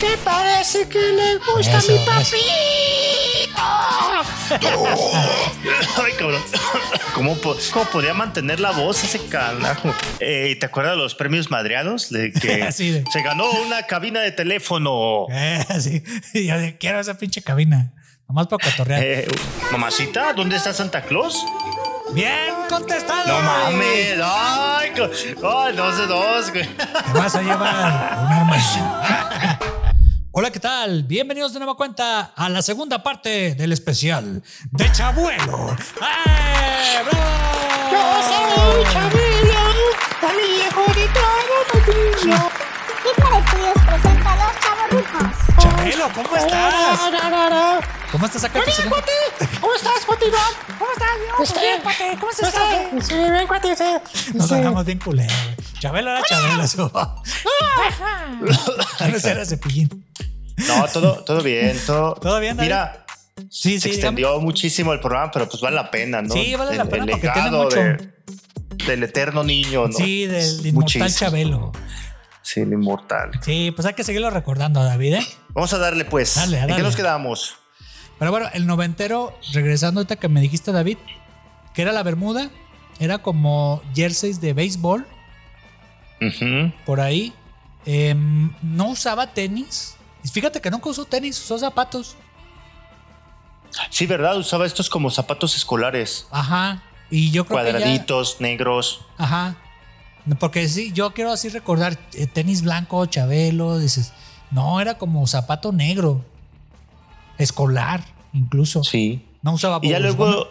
que parece que le gusta Eso, mi papito. Ay, cabrón. ¿Cómo, po- cómo podía mantener la voz ese carajo? Eh, ¿Te acuerdas de los premios madreados? De que Sí, se ganó una cabina de teléfono. Eh, sí. Y yo quiero esa pinche cabina. Nomás para cotorrear. Eh, mamacita, ¿dónde está Santa Claus? Bien contestado. No mames. Ay, ay, dos de dos. güey. Te vas a llevar un arma. Hola, ¿qué tal? Bienvenidos de nueva cuenta a la segunda parte del especial de Chabuelo. ¡Eh! ¡Bravo! Yo soy Chabelo, el hijo de todo. Hitler Studios presenta Los Chavorrucos. Chabelo, ¿cómo estás? ¿Cómo estás acá? Bien, cuate. ¿Cómo estás, cuate Iván? ¿Cómo estás, Dios? Bien, cuate. ¿Cómo estás? ¿Cómo estás? Sí, bien, cuate. Sí. Nos Sí. dejamos bien culero, güey. Chabelo era Chabelo. su- no era cepillín. No, todo, todo bien. Todo, ¿Todo bien, David? Mira, Sí, se sí, extendió muchísimo el programa, pero pues vale la pena, ¿no? Sí, vale la El- pena el porque tiene legado mucho. de- del eterno niño, ¿no? Sí, del inmortal Muchísimo. Chabelo. Sí, el inmortal. Sí, pues hay que seguirlo recordando, David, ¿eh? Vamos a darle, pues. Dale, ¿En dale. qué nos quedamos? Pero bueno, el noventero, regresando ahorita que me dijiste, David, que era la Bermuda, era como jerseys de béisbol, Ujú. por ahí. Em, no usaba tenis. Fíjate que nunca usó tenis, usó zapatos. Sí, ¿verdad? Usaba estos como zapatos escolares. Ajá. Y yo creo que ya- Cuadraditos, negros. Ajá. Porque sí, yo quiero así recordar eh, tenis blanco, Chabelo, dices, no, era como zapato negro, escolar, incluso. Sí. No usaba Y ya luego,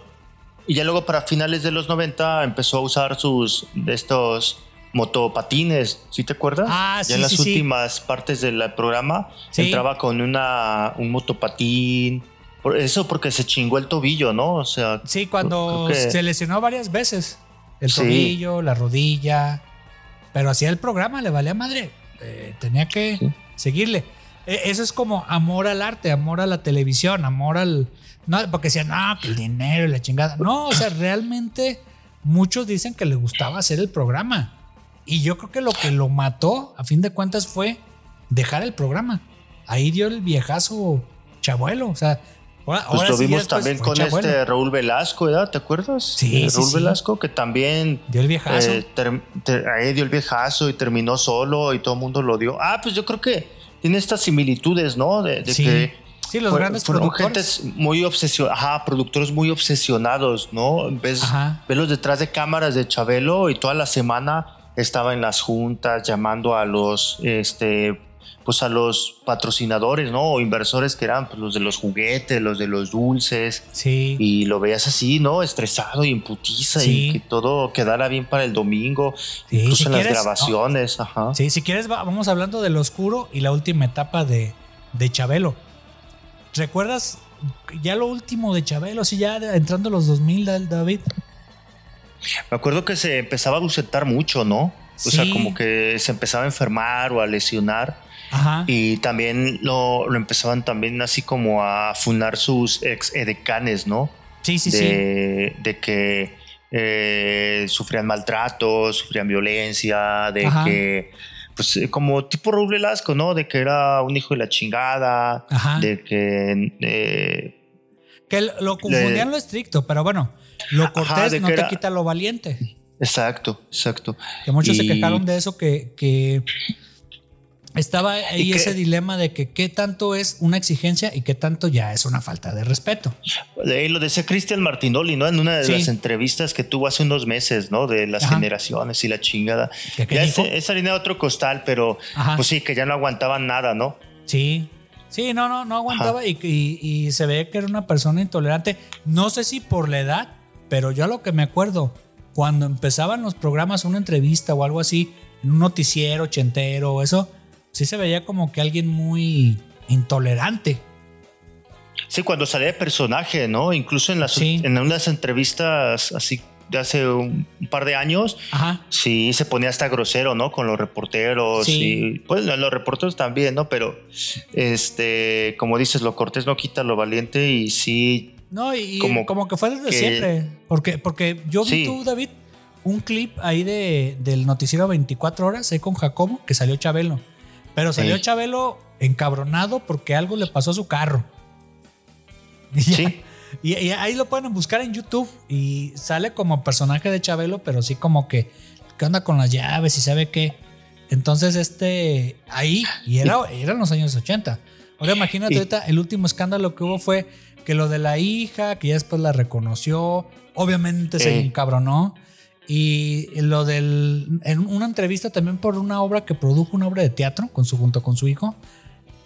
y ya luego para finales de los 90 empezó a usar sus de estos motopatines, ¿sí te acuerdas? Ah, ya sí, en las sí, sí. últimas partes del programa entraba con una un motopatín. Por eso porque se chingó el tobillo, ¿no? O sea, Sí, cuando que- se lesionó varias veces. El Sí. tobillo, la rodilla. Pero hacía el programa, le valía madre. Eh, tenía que Sí. seguirle. Eh, eso es como amor al arte, amor a la televisión, amor al. No, porque decían, no, que el dinero y la chingada. No, o sea, realmente muchos dicen que le gustaba hacer el programa. Y yo creo que lo que lo mató, a fin de cuentas, fue dejar el programa. Ahí dio el viejazo chabuelo. O sea, ahora, pues ahora lo sí vimos también con este Raúl Velasco, ¿verdad? ¿Te acuerdas? Sí, sí, Raúl sí. Velasco, que también Dio el viejazo. eh, ter- ter- ahí dio el viejazo y terminó solo y todo el mundo lo dio. Ah, pues yo creo que tiene estas similitudes, ¿no? De, de Sí. que Sí, los fue- grandes fueron productores. muy obsesionados, ajá, productores muy obsesionados, ¿no? Ves, Ajá. verlos detrás de cámaras de Chabelo y toda la semana estaba en las juntas llamando a los, este, pues a los patrocinadores, ¿no? O inversores que eran pues, los de los juguetes, los de los dulces. Sí. Y lo veías así, ¿no? Estresado y en putiza Sí. y que todo quedara bien para el domingo, Sí, incluso si en las quieres- grabaciones, ajá. Sí, si quieres, va- vamos hablando del oscuro y la última etapa de, de Chabelo. ¿Recuerdas ya lo último de Chabelo? Sí, ya entrando los 2000, Dal- David. Me acuerdo que se empezaba a bucetar mucho, ¿no? O sea, como que se empezaba a enfermar o a lesionar. Ajá. Y también lo, lo empezaban también así como a funar sus ex edecanes, ¿no? sí, sí, sí. de, que eh, sufrían maltrato, sufrían violencia, de Ajá. que, pues eh, como tipo Raúl Velasco, ¿no? De que era un hijo de la chingada, Ajá. de que... eh, Que lo- confundían lo estricto, pero bueno, lo cortés no te era- quita lo valiente. Exacto, exacto. Que muchos se quejaron de eso, que, que estaba ahí que- ese dilema de que qué tanto es una exigencia y qué tanto ya es una falta de respeto. Lo decía Cristian Martinoli, ¿no? En una de Sí. las entrevistas que tuvo hace unos meses, ¿no? De las Ajá. generaciones y la chingada. ¿Qué- qué Ya es, es harina de otro costal, pero Ajá. pues sí, que ya no aguantaban nada, ¿no? Sí. Sí, no, no, no aguantaba y, y- y se ve que era una persona intolerante. No sé si por la edad, pero yo a lo que me acuerdo, cuando empezaban los programas, una entrevista o algo así, en un noticiero ochentero o eso, sí se veía como que alguien muy intolerante. Sí, cuando salía de personaje, ¿no? Incluso en las Sí. en unas entrevistas así de hace un, un par de años, Ajá. sí se ponía hasta grosero, ¿no? Con los reporteros Sí. y pues los reporteros también, ¿no? Pero este, como dices, lo cortés no quita lo valiente y sí, No, y y Como como, que fue desde que- siempre. Porque, porque yo vi Sí. tú, David, un clip ahí de, del noticiero 24 horas, ahí con Jacobo, que salió Chabelo. Pero salió Sí. Chabelo encabronado porque algo le pasó a su carro. Y ya. Sí. Y, y ahí lo pueden buscar en YouTube y sale como personaje de Chabelo, pero sí como que, ¿qué onda con las llaves? Y sabe qué. Entonces, este, ahí, y era, eran los años 80. Ahora imagínate Y- ahorita, el último escándalo que hubo fue que lo de la hija, que ya después la reconoció, obviamente se Sí. encabronó. Y lo del, en una entrevista también por una obra que produjo, una obra de teatro con su, junto con su hijo.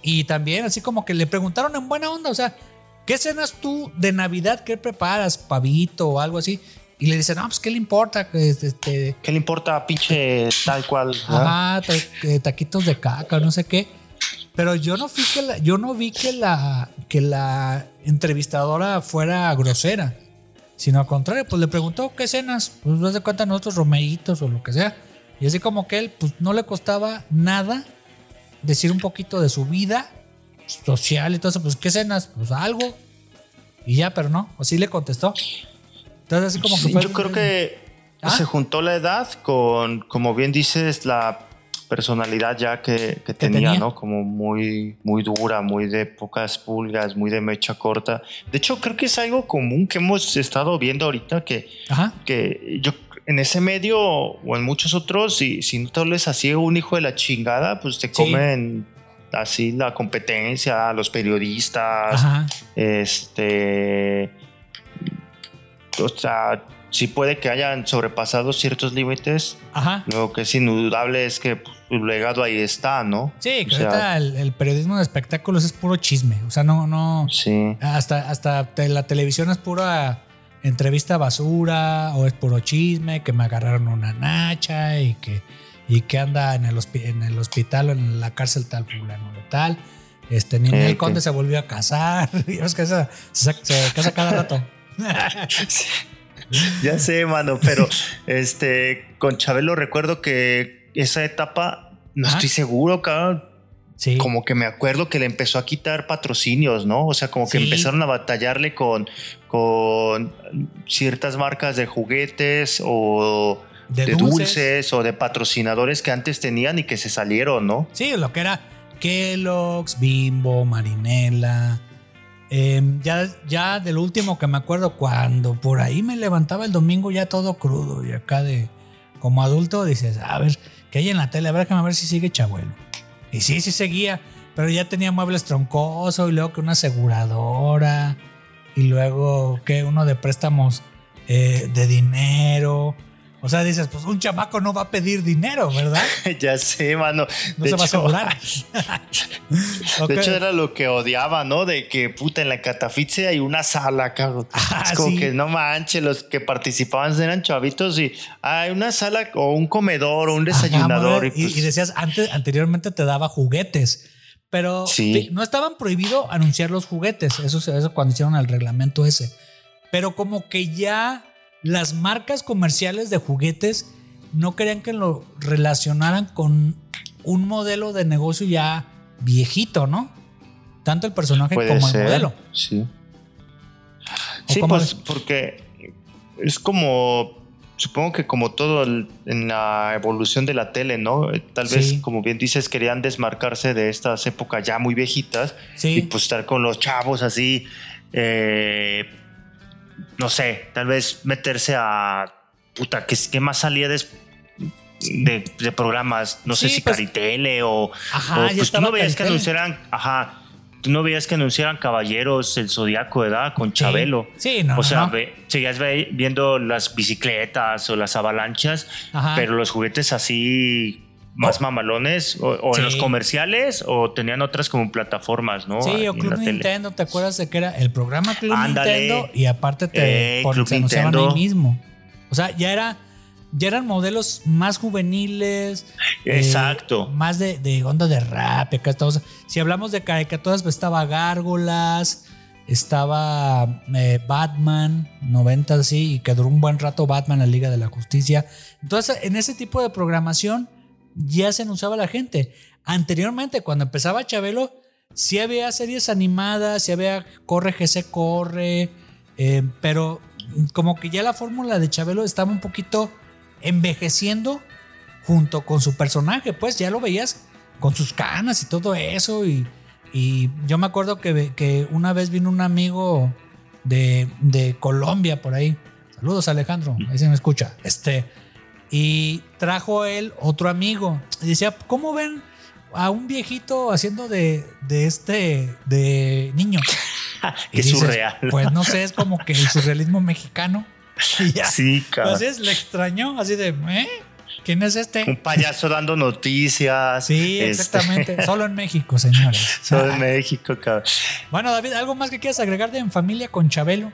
Y también así como que le preguntaron en buena onda, o sea, ¿qué cenas tú de Navidad? ¿Qué preparas? ¿Pavito o algo así? Y le dicen, no, pues ¿qué le importa? Que, Este, ¿Qué le importa, pinche tal cual? ¿verdad? Ajá, ta- eh, taquitos de caca, no sé qué. Pero yo no vi que la, yo no vi que la, que la entrevistadora fuera grosera. Sino al contrario, pues le preguntó qué cenas. Pues no se cuenta nosotros romeritos o lo que sea. Y así como que él, pues no le costaba nada decir un poquito de su vida social y todo eso. Pues qué cenas, pues algo. Y ya, pero no, así le contestó. Entonces así como que Sí, fue. yo creo que ¿Ah? se juntó la edad con, como bien dices, la personalidad ya que, que tenía, tenía. ¿no? Como muy, muy dura, muy de pocas pulgas, muy de mecha corta. De hecho, creo que es algo común que hemos estado viendo ahorita que, Ajá. que yo en ese medio o en muchos otros, si, si no te hables así un hijo de la chingada, pues te comen así la competencia, los periodistas, Ajá. este. O sea, sí puede que hayan sobrepasado ciertos límites. Ajá. Lo que es indudable es que pues, su legado ahí está, ¿no? Sí, que O sea, ahorita el, el periodismo de espectáculos es puro chisme. O sea, no, no. Sí. Hasta, hasta la televisión es pura entrevista basura o es puro chisme, que me agarraron una nacha y que, y que anda en el, en el hospital o en la cárcel tal fulano de tal. Este, Ninel Sí, Conde se volvió a casar. Es que se, se, se casa cada rato. Ya sé, mano, pero este con Chabelo recuerdo que esa etapa, no Ajá. estoy seguro, cabrón. Sí. Como que me acuerdo que le empezó a quitar patrocinios, ¿no? O sea, como que Sí. empezaron a batallarle con, con ciertas marcas de juguetes o De de, dulces. dulces. o de patrocinadores que antes tenían y que se salieron, ¿no? Sí, lo que era Kellogg's, Bimbo, Marinela. Em, ya, ya del último que me acuerdo, cuando por ahí me levantaba el domingo ya todo crudo y acá de como adulto dices, a ver, ¿qué hay en la tele? A ver, déjame ver si sigue Chabuelo. Y sí, sí seguía, pero ya tenía muebles troncosos y luego que una aseguradora y luego que uno de préstamos eh, de dinero. O sea, dices, pues un chamaco no va a pedir dinero, ¿verdad? ya sé, mano. No de se va a asegurar. De hecho, era lo que odiaba, ¿no? De que puta en la catafixia hay una sala, cabrón. Ah, es como sí. que no manches, los que participaban eran chavitos y hay una sala o un comedor o un desayunador. y, pues, y decías, antes, anteriormente te daba juguetes, pero Sí. no estaban prohibido anunciar los juguetes. Eso, eso cuando hicieron el reglamento ese. Pero como que ya las marcas comerciales de juguetes no querían que lo relacionaran con un modelo de negocio ya viejito, ¿no? Tanto el personaje puede como ser. el modelo. Sí. ¿O Sí, pues porque es como, supongo que como todo el- en la evolución de la tele, ¿no? Tal Sí. vez, como bien dices, querían desmarcarse de estas épocas ya muy viejitas Sí. y pues estar con los chavos así, eh, no sé, tal vez meterse a, puta, ¿qué, qué más salía de, de programas? No sé si pues- Caritele o, Ajá, o, pues tú no veías que anunciaran, ajá, tú no veías que anunciaran Caballeros, el Zodiaco, ¿verdad? Con Sí. Chabelo. Sí, no, o sea, no. ve- seguías ve- viendo las bicicletas o las avalanchas, Ajá. pero los juguetes así más mamalones o, o Sí. en los comerciales o tenían otras como plataformas, ¿no? Sí, o Club tele. Nintendo, ¿te acuerdas de que era el programa Club Ándale. Nintendo? Y aparte te Eh, Club se ahí mismo. O sea, ya era, ya eran modelos más juveniles. eh, Exacto. más de, de onda de rap. Acá estamos. Si hablamos de caricaturas, pues estaba Gárgolas, estaba eh, Batman, 90 sí, y que duró un buen rato Batman, la Liga de la Justicia. Entonces, en ese tipo de programación ya se anunciaba la gente. Anteriormente, cuando empezaba Chabelo, sí había series animadas, sí había Corre GC Corre, eh, pero como que ya la fórmula de Chabelo estaba un poquito envejeciendo junto con su personaje, pues ya lo veías con sus canas y todo eso. Y, y yo me acuerdo que, que una vez vino un amigo de, de Colombia por ahí. Saludos, Alejandro. Ahí se me escucha. Este. Y trajo él otro amigo. Y decía, ¿cómo ven a un viejito haciendo de, de este, de niño? Qué dices, surreal. Pues no sé, es como que el surrealismo mexicano. Y ya. Sí, cabrón. Entonces le extrañó, así de, ¿eh? ¿Quién es Un este? payaso dando noticias. Sí, este, exactamente. Solo en México, señores. Solo en México, cabrón. Bueno, David, ¿algo más que quieras agregar de En Familia con Chabelo?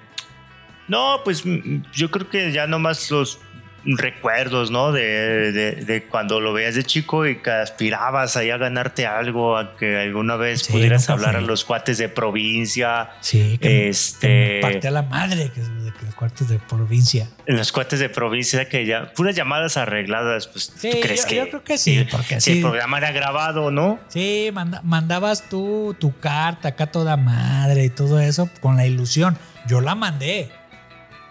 No, pues mm, yo creo que ya nomás los recuerdos, ¿no? De, de- de cuando lo veías de chico y que aspirabas ahí a ganarte algo, a que alguna vez Sí, pudieras hablar fui. a los cuates de provincia, Sí, que, Este- parte a la madre que, de que los cuartos de provincia. en los cuates de provincia, que ya, puras llamadas arregladas, pues Sí, tú crees yo- que. yo creo que sí, porque si sí. el programa era grabado, ¿no? Sí, manda- mandabas tú tu carta acá toda madre y todo eso con la ilusión. Yo la mandé.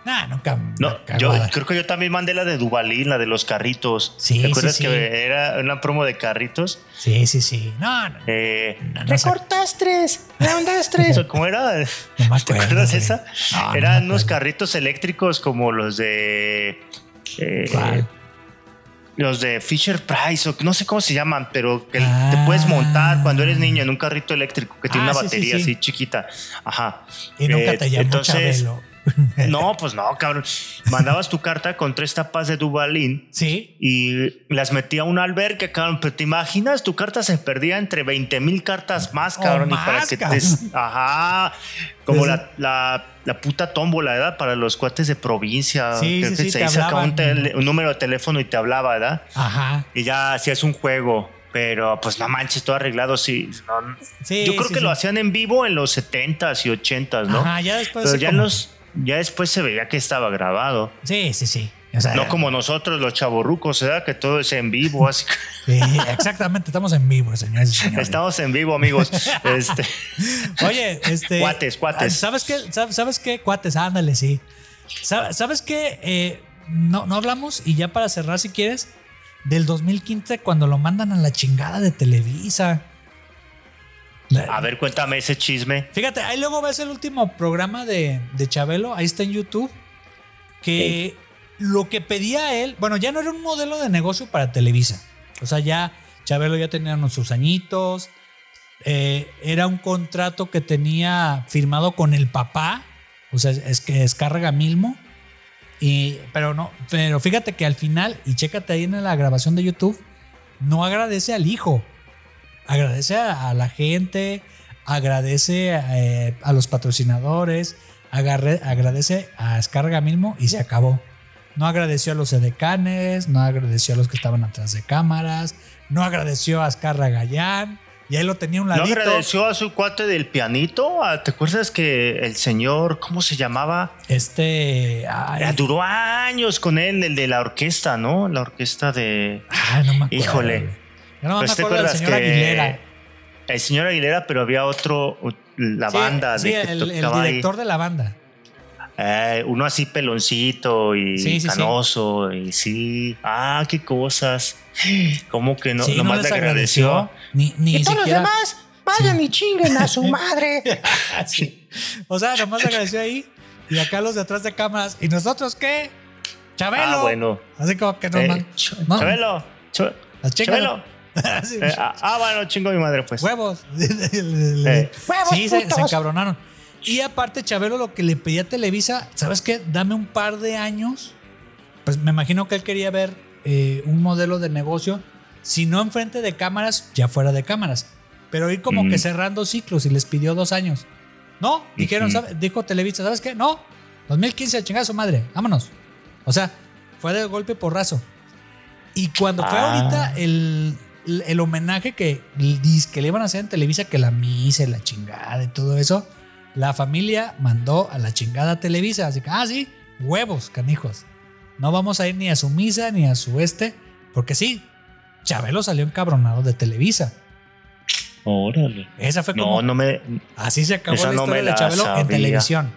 Nah, nunca. No, yo creo que yo también mandé la de Dubalín, la de los carritos. Sí, ¿Te acuerdas sí. que era una promo de carritos? Sí, sí, sí. No, no, Eh, no, no. Recortas tres, roundas tres. ¿o ¿Cómo era? No me ¿Te acuerdas güey. esa? No, Eran unos carritos eléctricos como los de. eh, ¿Cuál? los de Fisher Price, o no sé cómo se llaman, pero que te Ah. puedes montar cuando eres niño en un carrito eléctrico que tiene Ah, una sí, sí, batería sí. así chiquita. Ajá. Y nunca Eh, te llamó entonces- Chabelo. No, pues no, cabrón. Mandabas tu carta con tres tapas de Dubalín Sí. y las metía a un albergue, cabrón. Pero te imaginas, tu carta se perdía entre 20 mil cartas más, O cabrón. y más, para que te. Ajá. Como Pues- la, la, la puta tómbola, ¿verdad? Para los cuates de provincia. Sí, Creo sí, que sí, se te sacaba un, hablaban. tele- un número de teléfono y te hablaba, ¿verdad? Ajá. Y ya hacías un juego. Pero pues no manches, todo arreglado, sí. no- Sí, Yo creo sí, que sí. lo hacían en vivo en los 70s y 80s, ¿no? Ajá, ya después. Pero ya, en los, ya después se veía que estaba grabado. Sí, sí, sí. O sea, No como nosotros, los chavorrucos, ¿verdad? Que todo es en vivo. Así que sí, exactamente, estamos en vivo, señores y señores. estamos en vivo, amigos. Este, Oye, este. Cuates, cuates. ¿Sabes qué? ¿Sabes, qué? Cuates, ándale, sí. ¿Sabes, sabes qué? Eh, no, no hablamos, y ya para cerrar, si quieres, del 2015 cuando lo mandan a la chingada de Televisa. A ver, cuéntame ese chisme. Fíjate, ahí luego ves el último programa de, de Chabelo, ahí está en YouTube, que lo que pedía él, bueno, ya no era un modelo de negocio para Televisa. O sea, ya Chabelo ya tenía unos sus añitos, eh, era un contrato que tenía firmado con el papá, o sea, es que es carga Milmo. Y, pero no, pero fíjate que al final, y chécate ahí en la grabación de YouTube, no agradece al hijo, agradece a, a la gente, agradece eh, a los patrocinadores, agarre- agradece a Escarga mismo y se acabó. No agradeció a los edecanes, no agradeció a los que estaban atrás de cámaras, no agradeció a Escarra Gallán, y ahí lo tenía un ¿No ladito. agradeció a su cuate del pianito? Ah, ¿Te acuerdas que el señor, ¿cómo se llamaba? Este. ay, Ah, Duró años con él, el de la orquesta, ¿no? La orquesta de... ay, no me acuerdo. Híjole. Yo no me ¿te acuerdo del señor que Aguilera. El señor Aguilera, pero había otro, la Sí, banda sí, de que el, el tocaba ahí. director de la banda. Eh, uno así peloncito y Sí, canoso y sí. Ah, qué cosas. ¿Cómo que no? sí, no nomás les le agradeció. Ni, ni Y todos los demás, vayan y chinguen a su madre. Sí. O sea, nomás agradeció ahí. Y acá los de atrás de cámaras. ¿Y nosotros qué? Chabelo. Ah, bueno. Así como que no, Eh, man. Ch- No. Chabelo. Ch- Chabelo. Eh, ah, ah, bueno, chingo mi madre, pues. Huevos. Eh. Huevos, sí, se, se encabronaron. Y aparte, Chabelo lo que le pedía a Televisa, ¿sabes qué? Dame un par de años. Pues me imagino que él quería ver eh, un modelo de negocio, si no enfrente de cámaras, ya fuera de cámaras. Pero ir como Mm. que cerrando ciclos y les pidió dos años. No, dijeron, Ujú. ¿sabe? dijo Televisa, ¿sabes qué? No, 2015, chingada su madre, vámonos. O sea, fue de golpe porrazo. Y cuando fue Ah. ahorita el, el, homenaje que, que le iban a hacer en Televisa, que la misa y la chingada y todo eso, la familia mandó a la chingada a Televisa. Así que, ah, sí, huevos, canijos. No vamos a ir ni a su misa ni a su este, porque sí, Chabelo salió encabronado de Televisa. Órale. Esa fue No, como. no me. Así se acabó la no historia de Chabelo en televisión.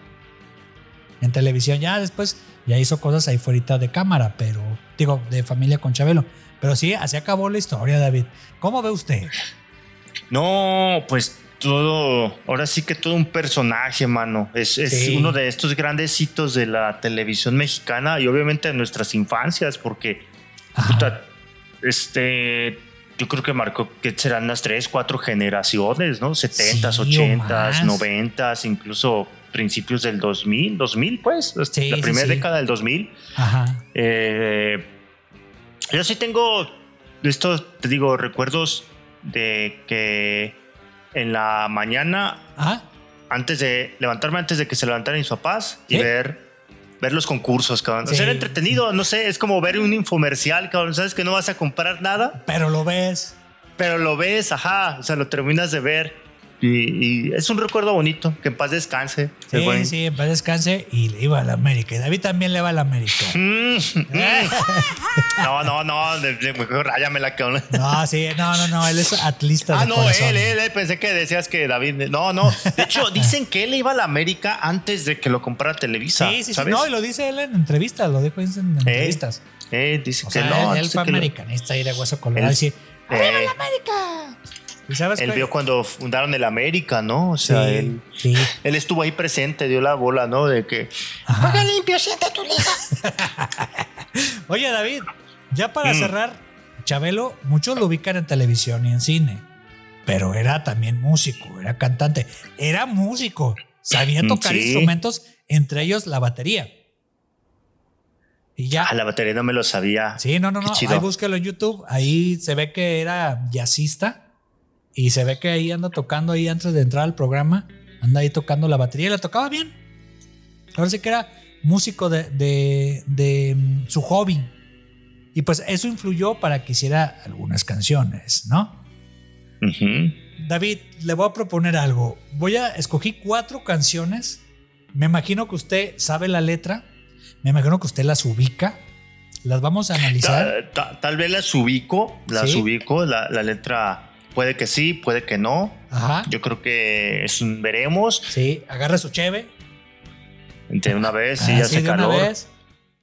En televisión. Ya después ya hizo cosas ahí fuera de cámara, pero digo, de familia con Chabelo. Pero sí, así acabó la historia, David. ¿Cómo ve usted? No, pues todo, ahora sí que todo un personaje, mano. Es, es Sí. uno de estos grandes hitos de la televisión mexicana y obviamente de nuestras infancias, porque puta, este, yo creo que marcó que serán unas tres, cuatro generaciones, ¿no? 70s, Sí, o 80s, más. 90s, incluso principios del 2000, 2000 pues, Sí, la sí, primera sí. década del 2000. Ajá. Eh, yo sí tengo estos, te digo, recuerdos de que en la mañana, Ajá. antes de levantarme, antes de que se levantaran mis papás y ¿Sí? ver, ver los concursos, cabrón. O sea, Sí. era entretenido, no sé, es como ver un infomercial, cabrón. Sabes que no vas a comprar nada, Pero lo ves. pero lo ves, ajá, o sea, lo terminas de ver. Y, y es un recuerdo bonito, que en paz descanse. Sí, sí, en paz descanse y le iba a la América. Y David también le va a la América. Mm. No, no, no, de- ráyamela, cabrón. No, sí, no, no, no, él es atlista. Ah, de no, corazón. él, él, él, pensé que decías que David. No, no. De hecho, dicen que él iba a la América antes de que lo comprara Televisa. Sí, sí, sí. No, y lo dice él en entrevistas, lo dijo en en entrevistas. Eh, dice O que sea, no. él, él fue que lo- americanista y de hueso colorado. Él- y sí, eh, ¡América! ¿Y sabes él vio cuando fundaron el América, ¿no? O Sí, sea, él, sí. él estuvo ahí presente, dio la bola, ¿no? De que. Juega limpio, siente tu liga. Oye, David, ya para Mm. cerrar, Chabelo, muchos lo ubican en televisión y en cine, pero era también músico, era cantante, era músico, sabía Mm, tocar sí. instrumentos, entre ellos la batería. Y ya. A la batería no me lo sabía. Sí, no, no, Qué no. chido. Ahí búsquelo en YouTube. Ahí se ve que era jazzista y se ve que ahí anda tocando ahí antes de entrar al programa. Anda ahí tocando la batería y la tocaba bien. Ahora sí que era músico de, de- de, mm, su hobby. Y pues eso influyó para que hiciera algunas canciones, ¿no? David, le voy a proponer algo. Voy a escogí cuatro canciones. Me imagino que usted sabe la letra. Me imagino que usted las ubica. Las vamos a analizar. Ta- ta- tal vez las ubico, las Sí. ubico. La, la letra puede que sí, puede que no. Ajá. Yo creo que es un veremos. Sí, agarra su cheve. De una vez, sí, Ah, ya sí, hace de una calor. vez.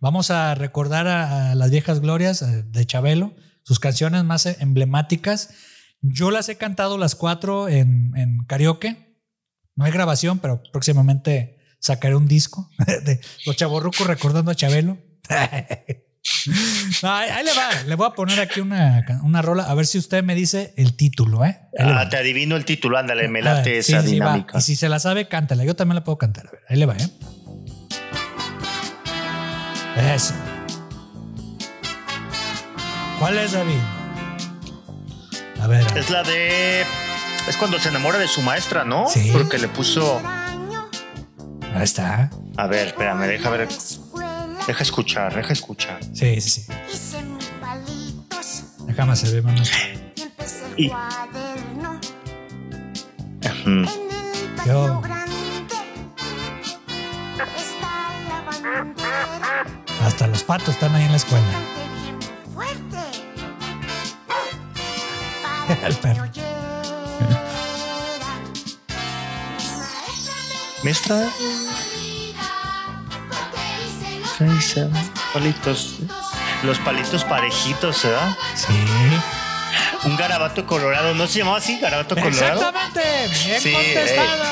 Vamos a recordar a, a las viejas glorias eh, de Chabelo, sus canciones más emblemáticas. Yo las he cantado las cuatro en, en karaoke. No hay grabación, pero próximamente sacaré un disco de los chavorrucos recordando a Chabelo. No, ahí, ahí le va. Le voy a poner aquí una, una rola a ver si usted me dice el título, ¿eh? Ah, te adivino el título, ándale, me ver, late sí, esa sí, dinámica. Y si se la sabe, cántala. Yo también la puedo cantar. A ver, ahí le va, ¿eh? Eso. ¿Cuál es, David? A ver. a ver. Es la de. Es cuando se enamora de su maestra, ¿no? Sí. Porque le puso. Ahí está. A ver, espérame, deja ver. Deja escuchar, deja escuchar. Sí, sí, sí. Palitos Déjame servir una noche. y empecé el Y- cuaderno Ujú. en el patio Yo. grande. Está la bandera Hasta los patos están ahí en la escuela. El perro. Maestra. Palitos. Los palitos parejitos, ¿verdad? Sí. Un garabato colorado. ¿No se llamaba así? Garabato colorado. Exactamente. Bien Sí, contestado.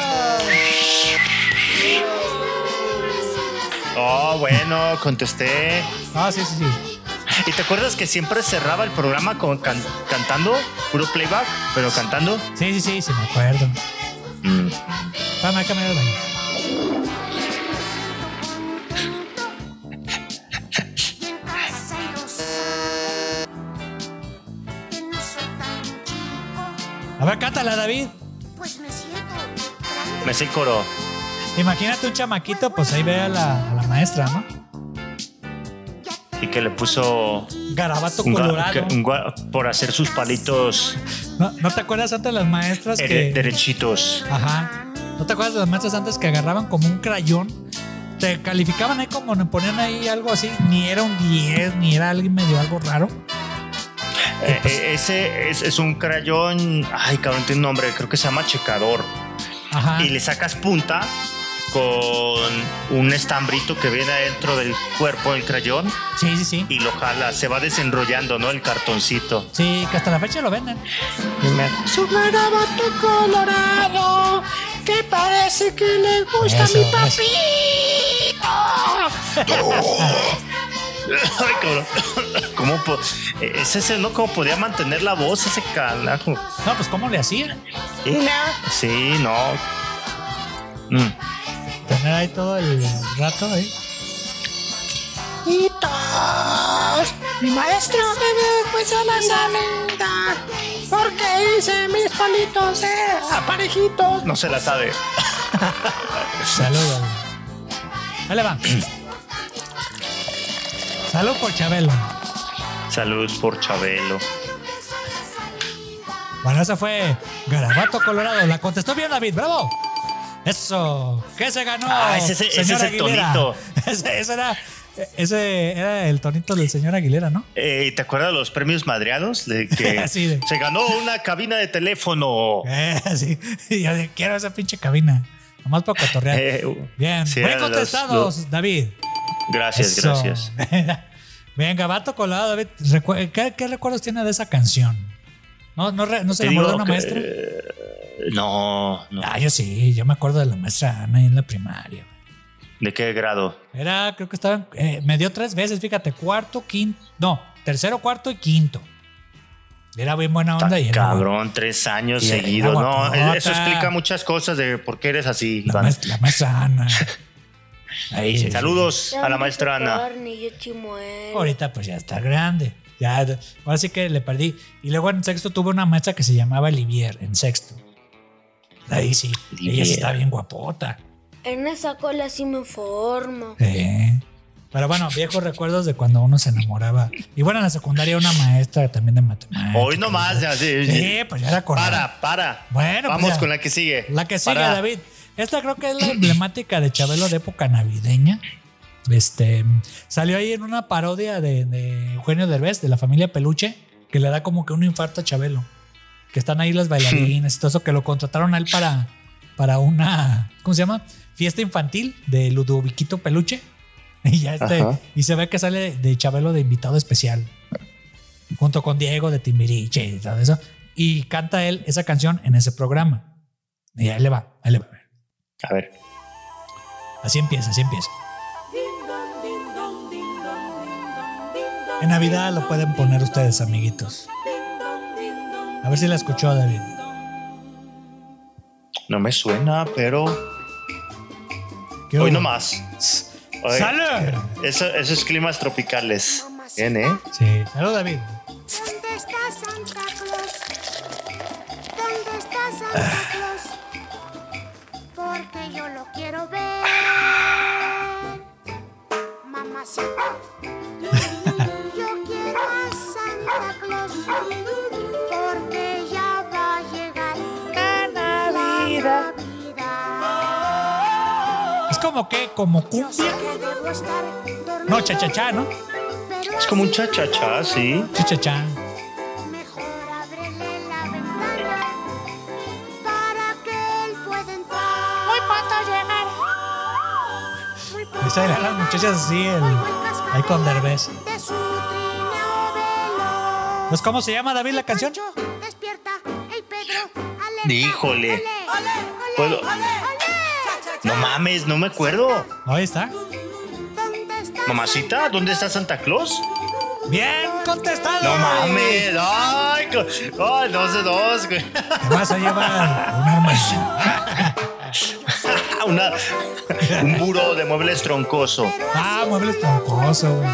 Oh, bueno, contesté. Ah, sí, sí, sí. ¿Y te acuerdas que siempre cerraba el programa con can- cantando? Puro playback, pero cantando. Sí, sí, sí, sí, me acuerdo. Mm. Vamos a caminar al baño. Cántala, David. pues me siento. Me sé coro. Imagínate un chamaquito, pues ahí ve a la, a la maestra, ¿no? Y que le puso Garabato un colorado. que- un por hacer sus palitos ¿No, ¿no te acuerdas antes de las maestras que... derechitos. Ajá. ¿No te acuerdas de las maestras antes que agarraban como un crayón? Te calificaban ahí como ponían ahí algo así. Ni era un 10, ni era alguien medio algo raro. Eh, eh, ese es, es un crayón. Ay, cabrón, tiene un nombre. Creo que se llama checador. Ajá. Y le sacas punta con un estambrito que viene adentro del cuerpo del crayón Sí, sí, sí. y lo jala, se va desenrollando, ¿no? El cartoncito. Sí, que hasta la fecha lo venden. Su colorado que parece que le gusta Eso, mi papito. Ay, cabrón. ¿Cómo po- es ese, ¿no? ¿Cómo podía mantener la voz ese carajo? No, pues ¿cómo le hacía? Sí, no. Mm. Tener ahí todo el rato ahí. Hitos. Mi maestro me puso la salida porque hice mis palitos de aparejitos. No se la sabe. Saludos. Ahí le va. Salud por Chabelo. Salud por Chabelo. Bueno, esa fue Garabato Colorado. La contestó bien David. ¡Bravo! Eso. ¿Qué se ganó? Ah, ese- ese- ese es el tonito. Ese, ese era, ese era el tonito del señor Aguilera, ¿no? Eh, ¿Te acuerdas de los premios madreados? De que Sí, de- se ganó una cabina de teléfono. Eh, sí. Y yo quiero esa pinche cabina. Nomás para cotorrear. Eh, Bien. Bien los- contestados, los- David. Gracias, Eso. gracias. Bien, Gabato Colorado, David. ¿Qué, qué recuerdos tiene de esa canción? ¿No, no, no se enamoró de una que- maestra? No, no. Ah, yo sí, yo me acuerdo de la maestra Ana ahí en la primaria. ¿De qué grado? Era, creo que estaba, eh, me dio tres veces, fíjate, cuarto, quinto, no, tercero, cuarto y quinto. Era bien buena onda y era Cabrón, tres años seguidos. No, eso explica muchas cosas de por qué eres así. la, Iván. maestra, la maestra Ana. Ahí, sí, sí. Saludos a la maestra Ana. Ahorita pues ya está grande. Ya, ahora sí que le perdí. Y luego en sexto tuve una maestra que se llamaba Livier, en sexto. Ahí sí, ella sí está bien guapota. En esa cola sí me formo. Sí. Pero bueno, viejos recuerdos de cuando uno se enamoraba. Y bueno, en la secundaria una maestra también de matemáticas. Hoy nomás. ya, sí, Sí, pues ya era correcto. Para, para. Bueno, pues Vamos ya. con la que sigue. La que sigue, Para. David. Esta creo que es la emblemática de Chabelo de época navideña. Este salió ahí en una parodia de, de Eugenio Derbez, de la familia Peluche, que le da como que un infarto a Chabelo. Que están ahí las bailarinas y todo eso, que lo contrataron a él para, para una, ¿cómo se llama? Fiesta infantil de Ludoviquito Peluche. Y ya este, Ajá. y se ve que sale de Chabelo de invitado especial. Junto con Diego de Timbiriche y todo eso. Y canta él esa canción en ese programa. Y ahí le va, ahí le va. A ver. Así empieza, así empieza. En Navidad lo pueden poner ustedes, amiguitos. A ver si la escuchó David. No me suena, pero ¿Qué hoy nomás. ¡Salud! Eso- esos climas tropicales. Bien, ¿eh? Sí, salud, David. ¿Dónde está Santa Claus? ¿Dónde está Santa Claus? Porque yo lo quiero ver. Mamacita. Yo quiero a Santa Claus. Porque ya va a llegar la Navidad. Es como que, como cumbia. No, cha-cha-cha, ¿no? Es como un cha-cha-cha, sí. Cha-cha-cha. Las muchachas así, el, ahí con Derbez. Pues, ¿cómo se llama, David, la canción? Pancho, despierta. Hey, Pedro, alerta. Híjole. Puedo-. No mames, no me acuerdo. Ahí está. ¿Dónde está Mamacita, ¿dónde está Santa Claus? Bien contestado. No mames. Ay, co- ay, dos de dos. güey. Te vas a llevar un arma. Una, un buró de muebles troncoso. Ah, muebles troncoso, güey.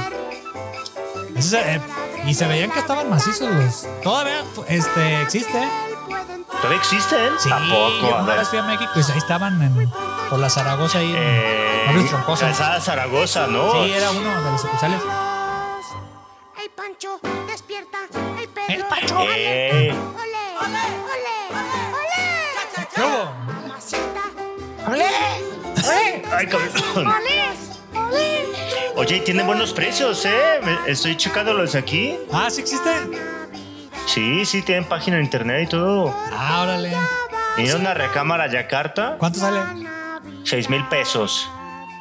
Eso se- eh, y se veían que estaban macizos los. Todavía este, existe, ¿eh? Él. ¿Todavía existen? Sí, ¿A poco? yo una vez fui a México y ahí estaban en- por la Zaragoza ahí. en Eh, Muebles troncosos. Calzada Zaragoza, ¿no? Sí, era uno de los sucursales. Hey, Pancho, despierta. Pedro. El Pancho. Eh, Oye, y tienen buenos precios, ¿eh? Estoy checándolos aquí. Ah, sí existe. Sí, sí, tienen página de internet y todo. Ah, órale. Tienen una recámara Yakarta. ¿Cuánto sale? 6 mil pesos.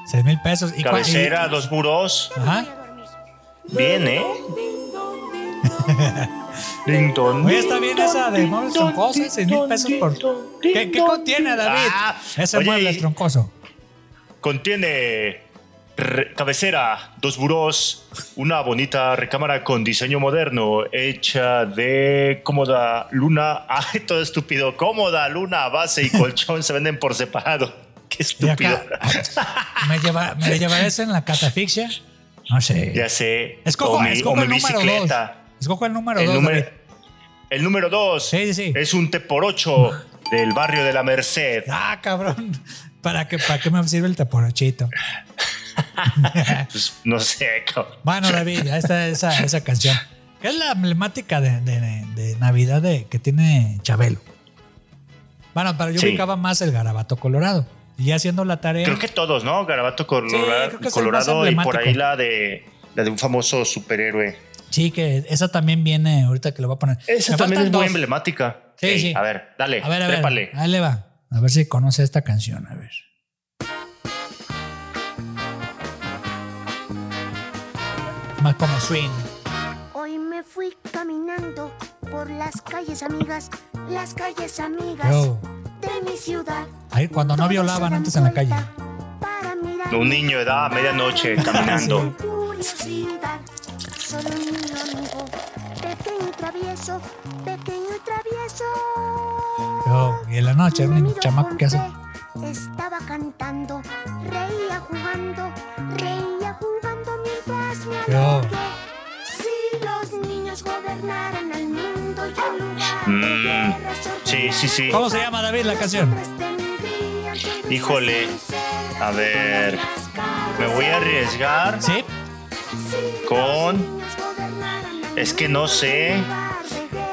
6 mil pesos. ¿Y Cabecera, y- dos burós. Ajá. Bien, ¿eh? Ding dong, Oye, está bien esa de muebles troncosos, ding 6 mil dong, pesos por. ¿Qué, qué contiene, David? Ah, Ese oye, mueble y- troncoso. Contiene cabecera, dos burós, una bonita recámara con diseño moderno hecha de cómoda luna. Ay, todo estúpido. Cómoda, luna, base y colchón se venden por separado. Qué estúpido. acá, ¿me, lleva, ¿Me llevaré eso en la catafixia? No sé. Ya sé. Escojo, o mi, escojo o mi el número dos. bicicleta. Escojo el número El dos, número, David. el número dos Sí, sí, sí. es un T por 8 del barrio de la Merced. Ah, cabrón. ¿Para qué, ¿Para qué me sirve el teporochito? Pues, no sé, cabrón. Bueno, David, ahí está esa, esa canción. Que es la emblemática de, de- de Navidad de, que tiene Chabelo. Bueno, pero yo Sí. ubicaba más el garabato colorado. Y ya haciendo la tarea. Creo que todos, ¿no? Garabato Colora- Sí, creo que es el más Colorado y por ahí la de la de un famoso superhéroe. Sí, que esa también viene ahorita que lo voy a poner. Esa Me también es muy emblemática. Sí, sí. A ver, dale, A ver, a ver. Ahí le va. A ver si conoce esta canción. A ver. Más como swing. Hoy me fui caminando por las calles amigas, las calles amigas Yo. de mi ciudad. Ahí, cuando no violaban antes en la calle. vuelta Para mirar Un niño de edad a medianoche caminando. Solo un niño amigo, pequeño y travieso, pequeño y travieso. Yo. Y en la noche, un chamaco que hace. Estaba cantando, reía jugando, reía jugando mientras me Yo. Si los niños gobernaran el mundo y lugar Mm, sí, sí, sí. ¿Cómo se llama, David, la canción? Híjole. A ver. Me voy a arriesgar Sí. Con. Es que no sé.